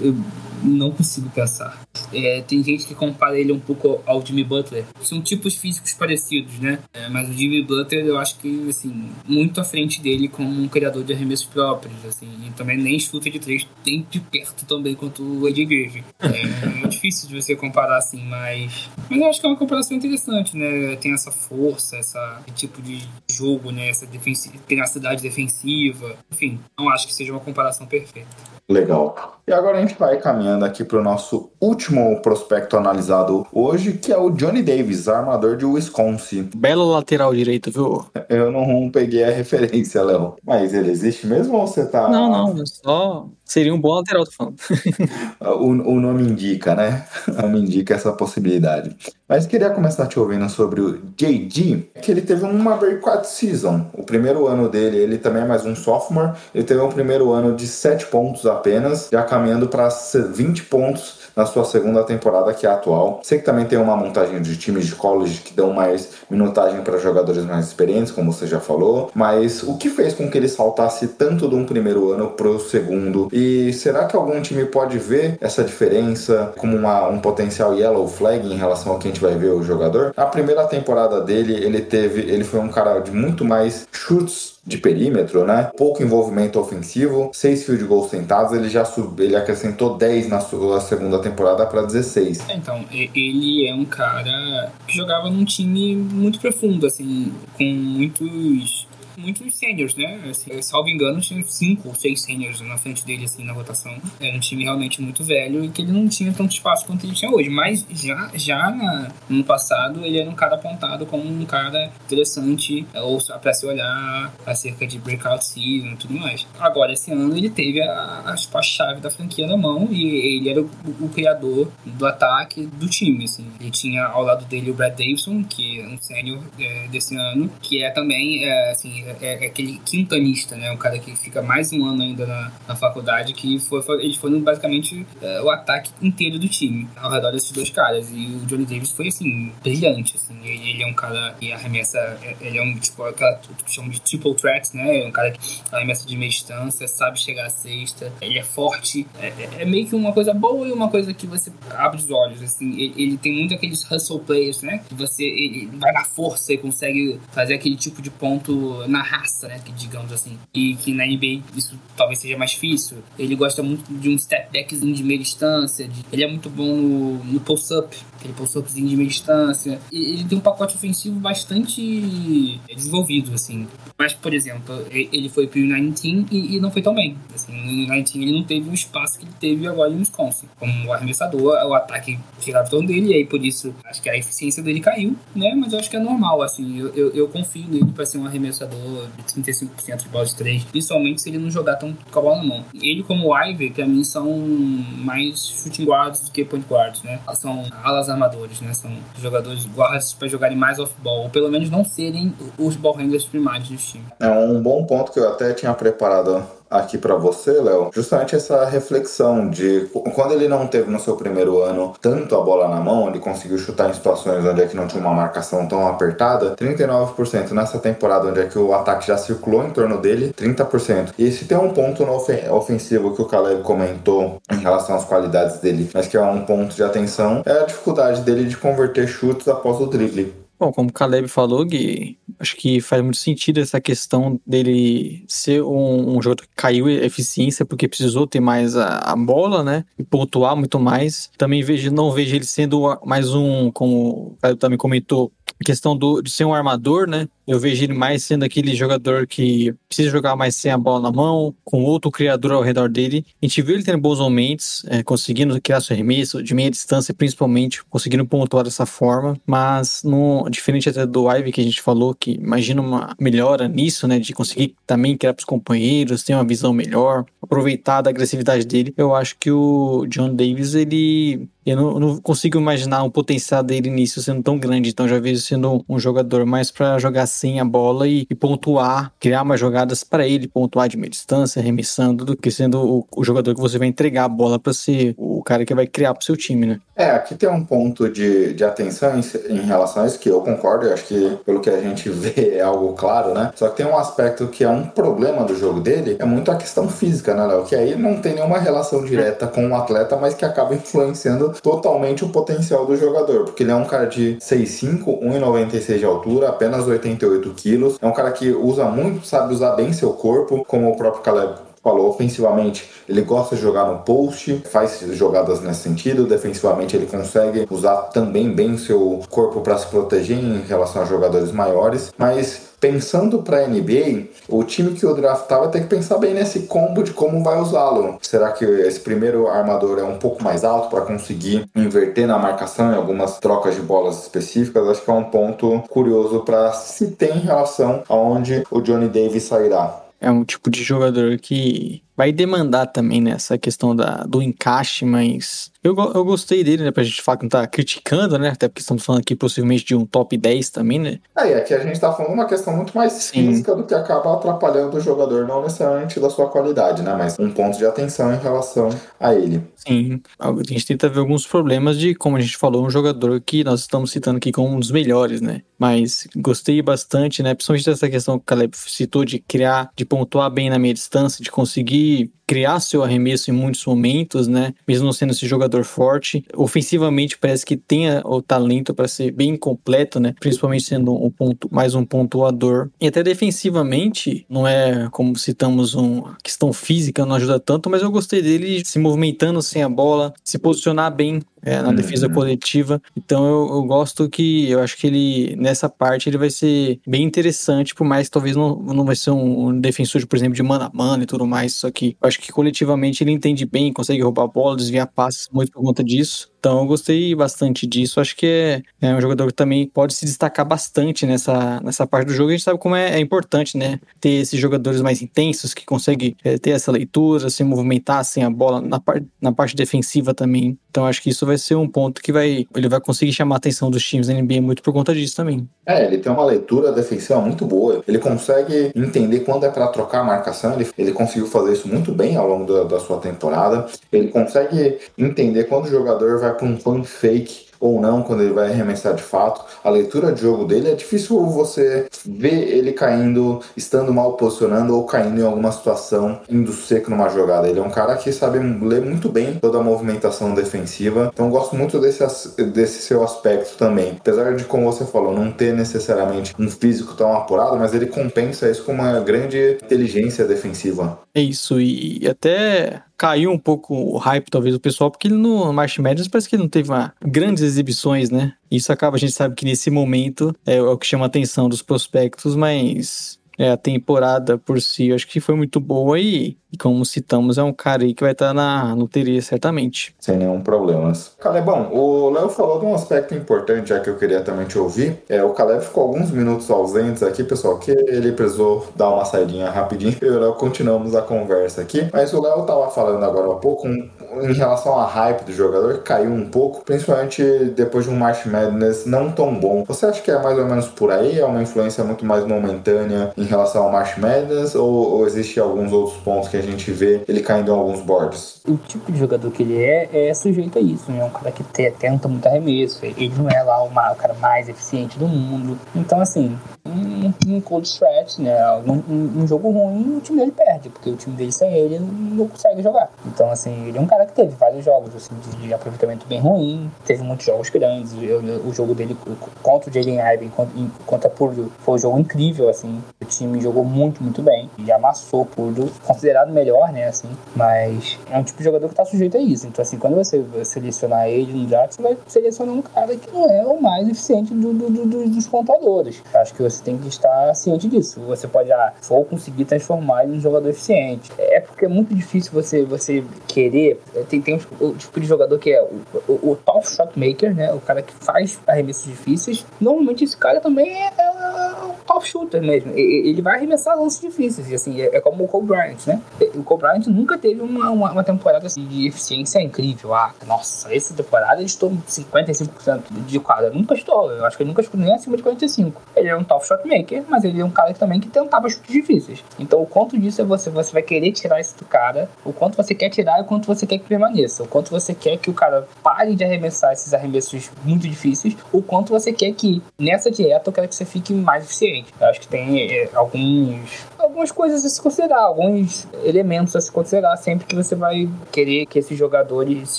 eu não consigo pensar. É, tem gente que compara ele um pouco ao Jimmy Butler. São tipos físicos parecidos, né? É, mas o Jimmy Butler, eu acho que, assim, muito à frente dele como um criador de arremessos próprios, assim. E também nem chuta de três tem de perto também quanto o Eddie Griffin. É, é, difícil de você comparar, assim, mas... Mas eu acho que é uma comparação interessante, né? Tem essa força, essa, esse tipo de jogo, né? Essa defensiva, tenacidade defensiva. Enfim, não acho que seja uma comparação perfeita. Legal. E agora a gente vai caminhando aqui para o nosso último prospecto analisado hoje, que é o Johnny Davis, armador de Wisconsin. Belo lateral direito, viu? Eu não peguei a referência, Léo. Mas ele existe mesmo ou você tá. Não, não, só. Seria um bom lateral, tô falando. o, o nome indica, né? O nome indica essa possibilidade. Mas queria começar te ouvindo sobre o JD, que ele teve uma breakout season. O primeiro ano dele, ele também é mais um sophomore, ele teve um primeiro ano de 7 pontos apenas, já caminhando para 20 pontos na sua segunda temporada, que é a atual. Sei que também tem uma montagem de times de college que dão mais minutagem para jogadores mais experientes, como você já falou, mas o que fez com que ele saltasse tanto de um primeiro ano para o segundo? E será que algum time pode ver essa diferença como uma, um potencial yellow flag em relação ao que a gente vai ver o jogador? A primeira temporada dele, ele teve, ele foi um cara de muito mais chutes de perímetro, né? Pouco envolvimento ofensivo, seis field goals tentados, ele já sub, ele acrescentou 10 na sua segunda temporada para 16. Então, ele é um cara que jogava num time muito profundo, assim, com muitos muitos seniors, né? Assim, salvo engano, tinha cinco ou seis seniors na frente dele, assim, na rotação. Era um time realmente muito velho e que ele não tinha tanto espaço quanto ele tinha hoje. Mas já, já na, no passado, ele era um cara apontado como um cara interessante, ou para se olhar acerca de breakout season e tudo mais. Agora, esse ano, ele teve a, a chave da franquia na mão e ele era o, o, criador do ataque do time, assim. Ele tinha ao lado dele o Brad Davidson, que é um sênior é, desse ano, que é também, é, assim, é, é, aquele quintanista, né? Um cara que fica mais um ano ainda na, na faculdade, que foi, foi, eles foram basicamente é, o ataque inteiro do time, ao redor desses dois caras. E o Johnny Davis foi, assim, brilhante, assim. Ele, ele é um cara que arremessa, é, ele é um, tipo, aquela que chamam de triple threat, né? É um cara que arremessa de meia distância, sabe chegar à sexta, ele é forte. É, é, é meio que uma coisa boa e uma coisa que você abre os olhos, assim. Ele, ele tem muito aqueles hustle players, né? Que você ele vai na força e consegue fazer aquele tipo de ponto na raça, né? Que digamos assim. E que na NBA isso talvez seja mais difícil. Ele gosta muito de um step backzinho de meia distância. De, ele é muito bom no, no post-up, aquele post-upzinho de meia distância. E, ele tem um pacote ofensivo bastante desenvolvido, assim. Mas, por exemplo, ele foi pro U19 e, e não foi tão bem. Assim, no U19 ele não teve o espaço que ele teve agora no Wisconsin. Como arremessador, o ataque girava em torno dele, e aí por isso acho que a eficiência dele caiu, né? Mas eu acho que é normal, assim. Eu, eu, eu confio nele para ser um arremessador de 35% de bola de 3, principalmente se ele não jogar tão com a bola na mão. Ele, como o Ivy, pra mim, são mais shooting guards do que point guards, né? São alas armadores, né? São jogadores guards para jogarem mais off-ball, ou pelo menos não serem os ball handlers primários do time. É um bom ponto que eu até tinha preparado aqui para você, Léo, justamente essa reflexão de quando ele não teve no seu primeiro ano tanto a bola na mão, ele conseguiu chutar em situações onde é que não tinha uma marcação tão apertada, 39% nessa temporada onde é que o ataque já circulou em torno dele, 30%. E se tem um ponto no ofensivo que o Caleb comentou em relação às qualidades dele, mas que é um ponto de atenção, é a dificuldade dele de converter chutes após o drible. Bom, como o Caleb falou, Gui, acho que faz muito sentido essa questão dele ser um, um jogador que caiu eficiência porque precisou ter mais a, a, bola, né? E pontuar muito mais. Também vejo, não vejo ele sendo mais um, como o Caleb também comentou, questão do, de ser um armador, né? Eu vejo ele mais sendo aquele jogador que precisa jogar mais sem a bola na mão, com outro criador ao redor dele. A gente viu ele tendo bons momentos, é, conseguindo criar seu arremesso de meia distância, principalmente, conseguindo pontuar dessa forma. Mas, no, diferente até do Ivy que a gente falou, que imagina uma melhora nisso, né? De conseguir também criar para os companheiros, ter uma visão melhor, aproveitar da agressividade dele. Eu acho que o John Davis, ele eu não, não, consigo imaginar o potencial dele nisso sendo tão grande. Então já vejo sendo um jogador mais para jogar sem a bola e, e, pontuar, criar mais jogadas para ele pontuar de meia distância, arremessando, do que sendo o, o, jogador que você vai entregar a bola para ser o cara que vai criar para o seu time, né? É, aqui tem um ponto de, de atenção em, em relação a isso que eu concordo. Eu acho que pelo que a gente vê é algo claro, né? Só que tem um aspecto que é um problema do jogo dele, é muito a questão física, né, Léo? Que aí não tem nenhuma relação direta com o atleta, mas que acaba influenciando totalmente o potencial do jogador, porque ele é um cara de 6'5, 1,96 de altura, apenas 88 quilos. É um cara que usa muito, sabe usar bem seu corpo, como o próprio Caleb falou, ofensivamente ele gosta de jogar no post, faz jogadas nesse sentido, defensivamente ele consegue usar também bem seu corpo para se proteger em relação a jogadores maiores, mas pensando para a NBA, o time que o draftar vai ter que pensar bem nesse combo de como vai usá-lo. Será que esse primeiro armador é um pouco mais alto para conseguir inverter na marcação em algumas trocas de bolas específicas? Acho que é um ponto curioso para se ter em relação aonde o Johnny Davis sairá. É um tipo de jogador que vai demandar também nessa né, questão da, do encaixe, mas eu, eu gostei dele, né? Pra gente falar que não tá criticando, né? Até porque estamos falando aqui possivelmente de um top 10 também, né? É, e aqui a gente tá falando uma questão muito mais Sim. física do que acaba atrapalhando o jogador, não necessariamente da sua qualidade, né? Mas um ponto de atenção em relação a ele. Sim, a gente tenta ver alguns problemas de, como a gente falou, um jogador que nós estamos citando aqui como um dos melhores, né? Mas gostei bastante, né? Principalmente dessa questão que o Caleb citou de criar, de pontuar bem na meia distância, de conseguir и criar seu arremesso em muitos momentos, né? Mesmo não sendo esse jogador forte. Ofensivamente parece que tem o talento para ser bem completo, né? Principalmente sendo um ponto, mais um pontuador. E até defensivamente, não é como citamos uma questão física, não ajuda tanto, mas eu gostei dele se movimentando sem a bola, se posicionar bem é, na uhum. defesa coletiva. Então eu, eu, gosto que eu acho que ele nessa parte ele vai ser bem interessante, por mais que talvez não, não vai ser um, um defensor, por exemplo, de mano a mano e tudo mais. Só que eu acho que coletivamente ele entende bem, consegue roubar a bola, desviar passes muito por conta disso. Então eu gostei bastante disso. Acho que é, é, um jogador que também pode se destacar bastante nessa, nessa parte do jogo. A gente sabe como é, é importante, né? Ter esses jogadores mais intensos que conseguem é, ter essa leitura, se movimentar sem a bola na, par, na parte defensiva também. Então acho que isso vai ser um ponto que vai ele vai conseguir chamar a atenção dos times da NBA muito por conta disso também. É, ele tem uma leitura defensiva muito boa. Ele consegue entender quando é para trocar a marcação. Ele, ele conseguiu fazer isso muito bem ao longo da, da sua temporada. Ele consegue entender quando o jogador vai para um pump fake ou não quando ele vai arremessar de fato. A leitura de jogo dele é difícil você ver ele caindo, estando mal posicionando ou caindo em alguma situação indo seco numa jogada. Ele é um cara que sabe ler muito bem toda a movimentação defensiva. Então gosto muito desse, desse seu aspecto também. Apesar de, como você falou, não ter necessariamente um físico tão apurado, mas ele compensa isso com uma grande inteligência defensiva. É isso, e até caiu um pouco o hype, talvez, do pessoal, porque ele no March Madness parece que ele não teve uma, grandes exibições, né? Isso acaba, a gente sabe que nesse momento é, é o que chama a atenção dos prospectos, mas é, a temporada por si, eu acho que foi muito boa e como citamos, é um cara aí que vai estar na loteria, certamente. Sem nenhum problema. Calebão, o Léo falou de um aspecto importante, já que eu queria também te ouvir. É, o Caleb ficou alguns minutos ausentes aqui, pessoal, que ele precisou dar uma saidinha rapidinho. Eu e o Léo continuamos a conversa aqui. Mas o Léo tava falando agora há pouco um, em relação à hype do jogador, caiu um pouco, principalmente depois de um March Madness não tão bom. Você acha que é mais ou menos por aí? É uma influência muito mais momentânea em relação ao March Madness? Ou, ou existe alguns outros pontos que a gente vê ele caindo em alguns boards. O tipo de jogador que ele é, é sujeito a isso, né? É um cara que tenta muito arremesso, ele não é lá o, o cara mais eficiente do mundo. Então, assim, um, um cold stretch, né? Um, um, jogo ruim, o time dele perde, porque o time dele sem ele não consegue jogar. Então, assim, ele é um cara que teve vários jogos assim, de, de aproveitamento bem ruim, teve muitos jogos grandes. O, o jogo dele contra o Jalen Ivan, contra, Purdue, foi um jogo incrível, assim. O time jogou muito, muito bem e amassou tudo, considerado melhor, né, assim, mas é um tipo de jogador que tá sujeito a isso. Então, assim, quando você selecionar ele no draft, você vai selecionar um cara que não é o mais eficiente do, do, do, dos pontadores. Acho que você tem que estar ciente disso. Você pode, ah, vou conseguir transformar ele em um jogador eficiente. É porque é muito difícil você, você querer. Tem, tem o tipo de jogador que é o, o, o top shot maker, né? O cara que faz arremessos difíceis. Normalmente esse cara também é, é top shooter mesmo. Ele vai arremessar lances difíceis. E assim, é, é como o Kobe Bryant, né? O Kobe Bryant nunca teve uma, uma, uma temporada assim, de eficiência incrível. Ah, nossa, essa temporada ele estou 55% de quadra. Nunca estou. Eu acho que ele nunca estou nem acima de 45. Ele é um top shot maker, mas ele é um cara que, também que tentava chutes difíceis. Então, o quanto disso é você, você vai querer tirar isso do cara, o quanto você quer tirar e o quanto você quer que permaneça. O quanto você quer que o cara pare de arremessar esses arremessos muito difíceis, o quanto você quer que nessa dieta eu quero que você fique mais eficiente. Eu acho que tem é, alguns algumas coisas a se considerar, alguns elementos a se considerar sempre que você vai querer que esse jogador, esse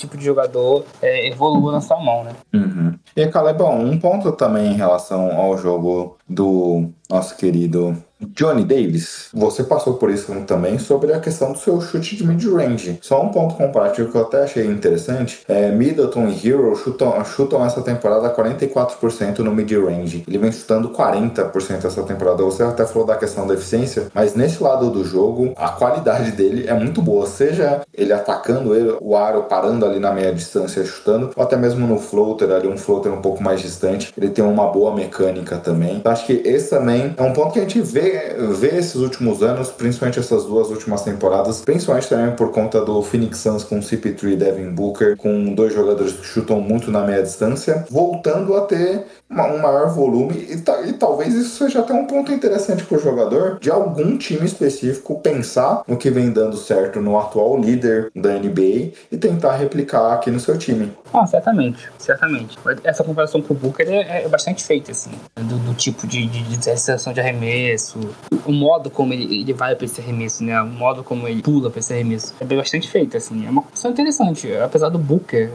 tipo de jogador, é, evolua na sua mão, né? Uhum. E, Caleb, um ponto também em relação ao jogo do nosso querido Johnny Davis, você passou por isso também sobre a questão do seu chute de mid-range. Só um ponto comparativo que eu até achei interessante: é, Middleton e Hero chutam, chutam essa temporada 44% no mid-range. Ele vem chutando 40% essa temporada. Você até falou da questão da eficiência, mas nesse lado do jogo, a qualidade dele é muito boa. Seja ele atacando ele, o aro parando ali na meia distância chutando, ou até mesmo no floater ali, um floater um pouco mais distante. Ele tem uma boa mecânica também. Então, acho que esse também é um ponto que a gente vê ver esses últimos anos, principalmente essas duas últimas temporadas, principalmente também por conta do Phoenix Suns com CP3 e Devin Booker, com dois jogadores que chutam muito na meia distância, voltando a ter uma, um maior volume e, e, talvez isso seja até um ponto interessante para o jogador de algum time específico pensar no que vem dando certo no atual líder da NBA e tentar replicar aqui no seu time. Ah, certamente, certamente. Essa comparação com o Booker é, é bastante feita, assim, do, do tipo de, de, de de arremesso, o modo como ele, ele vai para esse arremesso, né? O modo como ele pula para esse arremesso. É bastante feito, assim. É uma questão interessante. Apesar do Booker,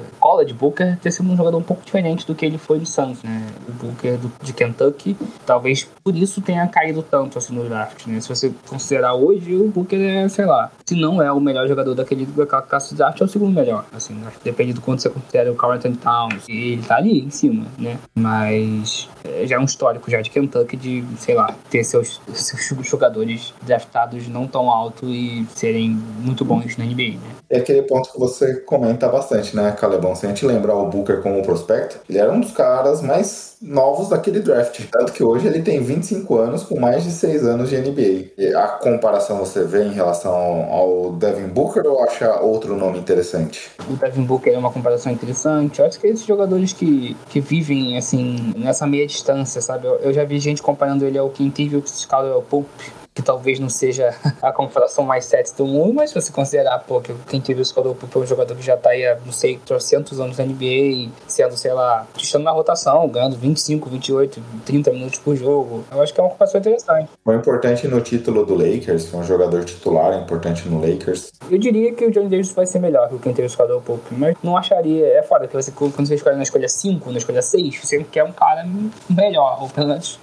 de Booker, ter sido um jogador um pouco diferente do que ele foi no Suns, né? O Booker do, de Kentucky, talvez por isso tenha caído tanto, assim, no draft, né? Se você considerar hoje, o Booker é, sei lá, se não é o melhor jogador daquele, daquela classe de draft, é o segundo melhor, assim. Acho que depende do quanto você considera o Carlton Towns. E ele tá ali, em cima, né? Mas é, já é um histórico já de Kentucky de, sei lá, ter seus, seus jogadores draftados não tão alto e serem muito bons na NBA, né? É aquele ponto que você comenta bastante, né, Calebão? Se a gente lembrar o Booker como prospecto, ele era um dos caras mais novos daquele draft. Tanto que hoje ele tem 25 anos, com mais de 6 anos de NBA. E a comparação você vê em relação ao Devin Booker ou acha outro nome interessante? O Devin Booker é uma comparação interessante. Eu acho que esses jogadores que, que vivem, assim, nessa meia distância, sabe? Eu, eu já vi gente comparando ele ao Quintin Caldwell Pope que talvez não seja a comparação mais sexy do mundo, mas se você considerar, pô, que quem teve o Scott foi um jogador que já tá aí há, não sei, 300 anos na NBA sendo, sei lá, estando na rotação, ganhando 25, 28, 30 minutos por jogo, eu acho que é uma comparação interessante. Foi importante no título do Lakers, um jogador titular importante no Lakers. Eu diria que o Johnny Davis vai ser melhor que o quem teve o Scott Pope, mas não acharia, é foda que você, quando você escolhe na escolha 5, na escolha 6, você quer um cara melhor, ou pelo menos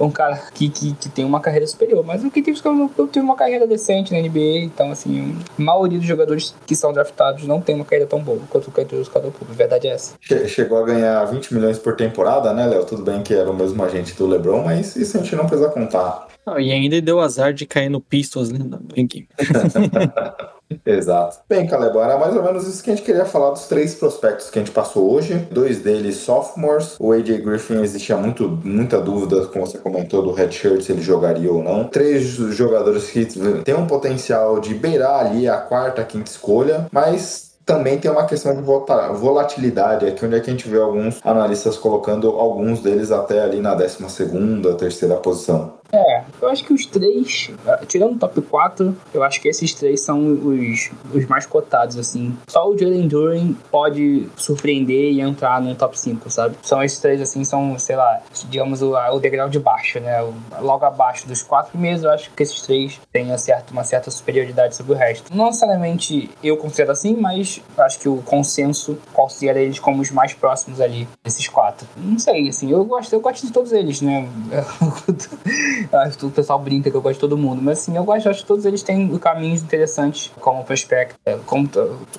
um cara que, que, que tem uma carreira superior, mas o que eu, eu tive uma carreira decente na NBA, então, assim, a maioria dos jogadores que são draftados não tem uma carreira tão boa quanto o Cantor Calder A verdade é essa. Chegou a ganhar 20 milhões por temporada, né, Léo? Tudo bem que era o mesmo agente do LeBron, mas isso a gente não precisa contar. Não, e ainda deu azar de cair no Pistols, né? Exato. Bem, Caleb, era mais ou menos isso que a gente queria falar dos três prospectos que a gente passou hoje. Dois deles sophomores. O AJ Griffin existia muito, muita dúvida, como você comentou, do redshirt, se ele jogaria ou não. Três jogadores que têm um potencial de beirar ali a quarta, quinta escolha, mas também tem uma questão de volatilidade aqui, onde é que a gente vê alguns analistas colocando alguns deles até ali na 12 segunda, terceira posição. É, eu acho que os três, tirando o top 4, eu acho que esses três são os, os mais cotados, assim. Só o Jalen Duren pode surpreender e entrar no top 5, sabe? São esses três, assim, são, sei lá, digamos, o, o degrau de baixo, né? Logo abaixo dos quatro primeiros, eu acho que esses três têm uma certa, uma certa superioridade sobre o resto. Não necessariamente eu considero assim, mas acho que o consenso considera eles como os mais próximos ali, desses quatro. Não sei, assim, eu gosto, eu gosto de todos eles, né? Acho que o pessoal brinca que eu gosto de todo mundo. Mas assim, eu gosto, acho que todos eles têm caminhos interessantes como prospect. é, Como,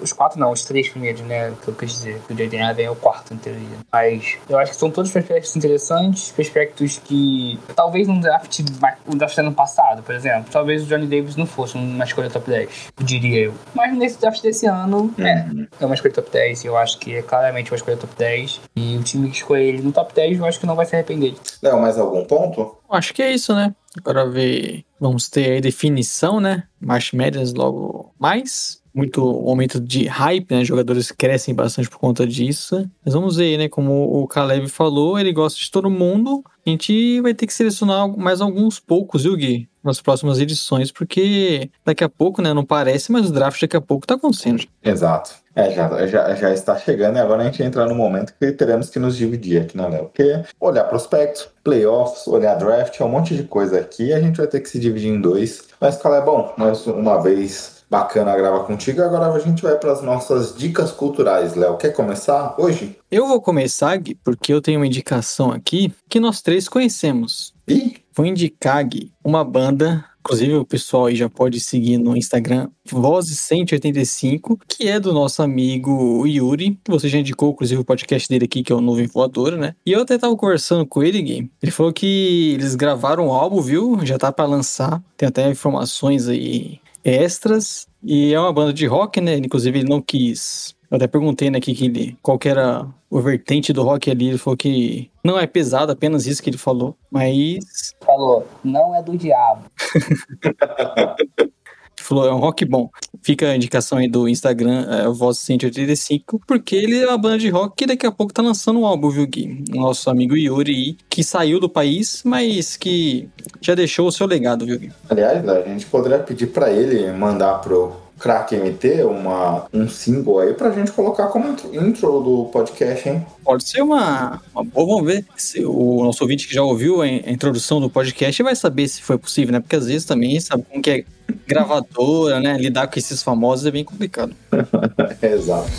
os quatro não, os três primeiros, né? Que eu quis dizer. Que o Jaden Allen é o quarto, em teoria. Mas eu acho que são todos prospectos interessantes, prospectos que talvez num draft, um draft ano passado, por exemplo, talvez o Johnny Davis não fosse uma escolha top 10, diria eu. Mas nesse draft desse ano, é, é uma escolha top 10. E eu acho que é claramente uma escolha top 10. E o time que escolher ele no top 10, eu acho que não vai se arrepender. Léo, mais algum ponto? Acho que é isso, né? Agora ver. Vamos ter aí definição, né? March Madness logo mais. Muito momento de hype, né? Jogadores crescem bastante por conta disso. Mas vamos ver, né? Como o Caleb falou, ele gosta de todo mundo. A gente vai ter que selecionar mais alguns poucos, viu, Gui? Nas próximas edições, porque daqui a pouco, né? Não parece, mas o draft daqui a pouco tá acontecendo. Exato. É, já, já, já está chegando e agora a gente entra no momento que teremos que nos dividir aqui na Léo. Porque olhar prospecto, playoffs, olhar draft, é um monte de coisa aqui. A gente vai ter que se dividir em dois. Mas, bom, mais uma vez bacana gravar contigo. Agora a gente vai para as nossas dicas culturais, Léo. Quer começar hoje? Eu vou começar, Gui, porque eu tenho uma indicação aqui que nós três conhecemos. Ih, Vou indicar, Gui, uma banda. Inclusive, o pessoal aí já pode seguir no Instagram, Vozes185, que é do nosso amigo Yuri, você já indicou, inclusive, o podcast dele aqui, que é o Nuvem Voadora, né? E eu até tava conversando com ele, Gui. Ele falou que eles gravaram um álbum, viu? Já tá pra lançar. Tem até informações aí extras. E é uma banda de rock, né? Inclusive, ele não quis. Eu até perguntei, né, que, que ele, qual que era o vertente do rock ali. Ele falou que não é pesado, apenas isso que ele falou. Mas Falou, não é do diabo. Falou, é um rock bom. Fica a indicação aí do Instagram, é, Voz 185, porque ele é uma banda de rock que daqui a pouco tá lançando um álbum, viu, Gui? Nosso amigo Yuri, que saiu do país, mas que já deixou o seu legado, viu, Gui? aliás, Léo, a gente poderia pedir para ele mandar pro Crack MT uma, um single aí pra gente colocar como intro, do podcast, hein? Pode ser uma, uma boa, vamos ver se o nosso ouvinte que já ouviu a, a introdução do podcast vai saber se foi possível, né? Porque às vezes também sabe como que é gravadora, né? Lidar com esses famosos é bem complicado. Exato.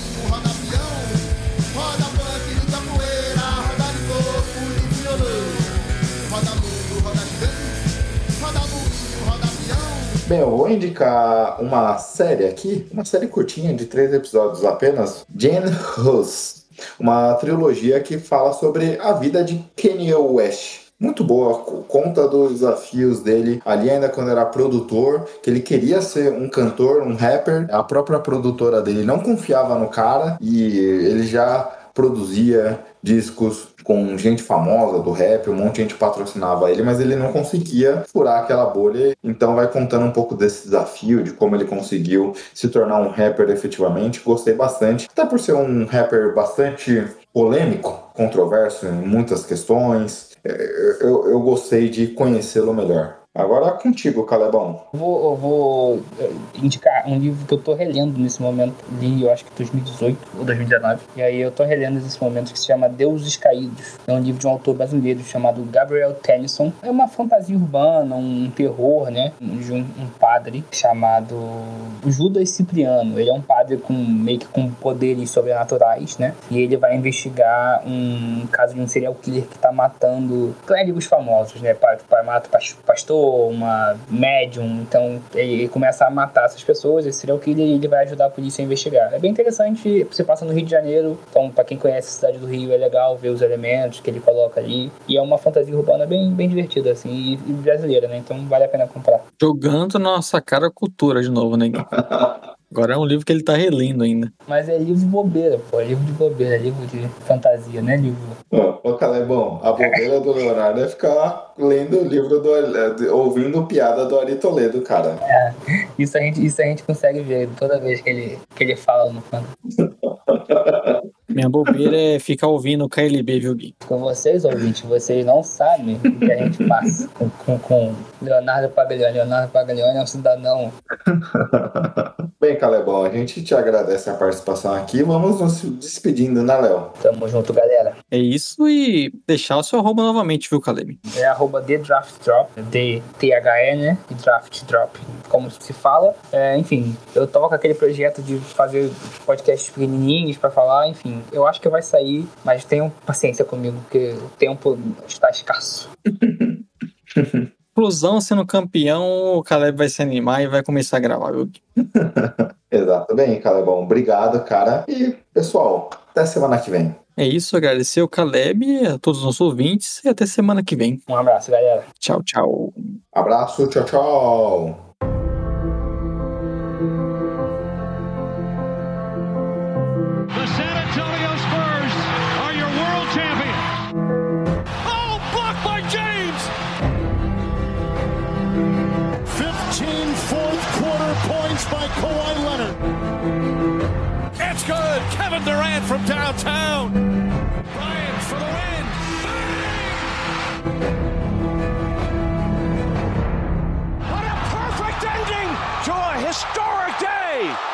Bem, eu vou indicar uma série aqui, uma série curtinha de três episódios apenas, Jane Hus, uma trilogia que fala sobre a vida de Kanye West. Muito boa, co- conta dos desafios dele ali ainda quando era produtor, que ele queria ser um cantor, um rapper. A própria produtora dele não confiava no cara e ele já produzia discos com gente famosa do rap, um monte de gente patrocinava ele, mas ele não conseguia furar aquela bolha. Então vai contando um pouco desse desafio, de como ele conseguiu se tornar um rapper efetivamente. Gostei bastante, até por ser um rapper bastante polêmico, controverso em muitas questões. É, Eu, eu gostei de conhecê-lo melhor. Agora é contigo, Calebão. Vou, eu vou eh, indicar um livro que eu tô relendo nesse momento. Li, eu acho que 2018 ou 2019. E aí eu tô relendo nesse momento que se chama Deuses Caídos. É um livro de um autor brasileiro chamado Gabriel Tennyson. É uma fantasia urbana, um terror, né? De um, um padre chamado Judas Cipriano. Ele é um padre com meio que com poderes sobrenaturais, né? E ele vai investigar um caso de um serial killer que tá matando clérigos famosos, né? Pa- pa- Mata pas- pastor, uma médium. Então ele começa a matar essas pessoas, esse serial killer, e ele vai ajudar a polícia a investigar. É bem interessante, você passa no Rio de Janeiro, então pra quem conhece a cidade do Rio é legal ver os elementos que ele coloca ali. E é uma fantasia urbana bem, bem divertida, assim, e, brasileira, né? Então vale a pena comprar. Jogando na nossa cara cultura de novo, né, Gui? Agora é um livro que ele tá relendo ainda. Mas é livro bobeira, pô. É livro de bobeira, é livro de fantasia, né? Livro. Ô, ô Calebão, a bobeira do Leonardo é ficar lendo o livro do. ouvindo piada do Ari Toledo, cara. Isso a gente, isso a gente consegue ver toda vez que ele, que ele fala no canto. Minha bobeira é ficar ouvindo o KLB, viu, Gui? Com vocês, ouvintes, vocês não sabem o que a gente passa com, com, com Leonardo Paglione. Leonardo Paglione é um cidadão. Bem, Calebão, a gente te agradece a participação aqui. Vamos nos despedindo, né, Léo? Tamo junto, galera. É isso e deixar o seu arroba novamente, viu, Caleb? É arroba The Draft Drop, D-T-H-E, né? E Draft Drop, como se fala. É, enfim, eu tava com aquele projeto de fazer podcasts pequenininhos pra falar, enfim. Eu acho que vai sair, mas tenham paciência comigo, porque o tempo está escasso. Flusão sendo campeão, o Caleb vai se animar e vai começar a gravar, viu? Exato. Bem, Calebão, obrigado, cara. E, pessoal, até semana que vem. É isso, agradecer o Caleb, a todos os nossos ouvintes e até semana que vem. Um abraço, galera. Tchau, tchau. Abraço, tchau, tchau. Kevin Durant from downtown. Bryant for the win. Bang! What a perfect ending to a historic day.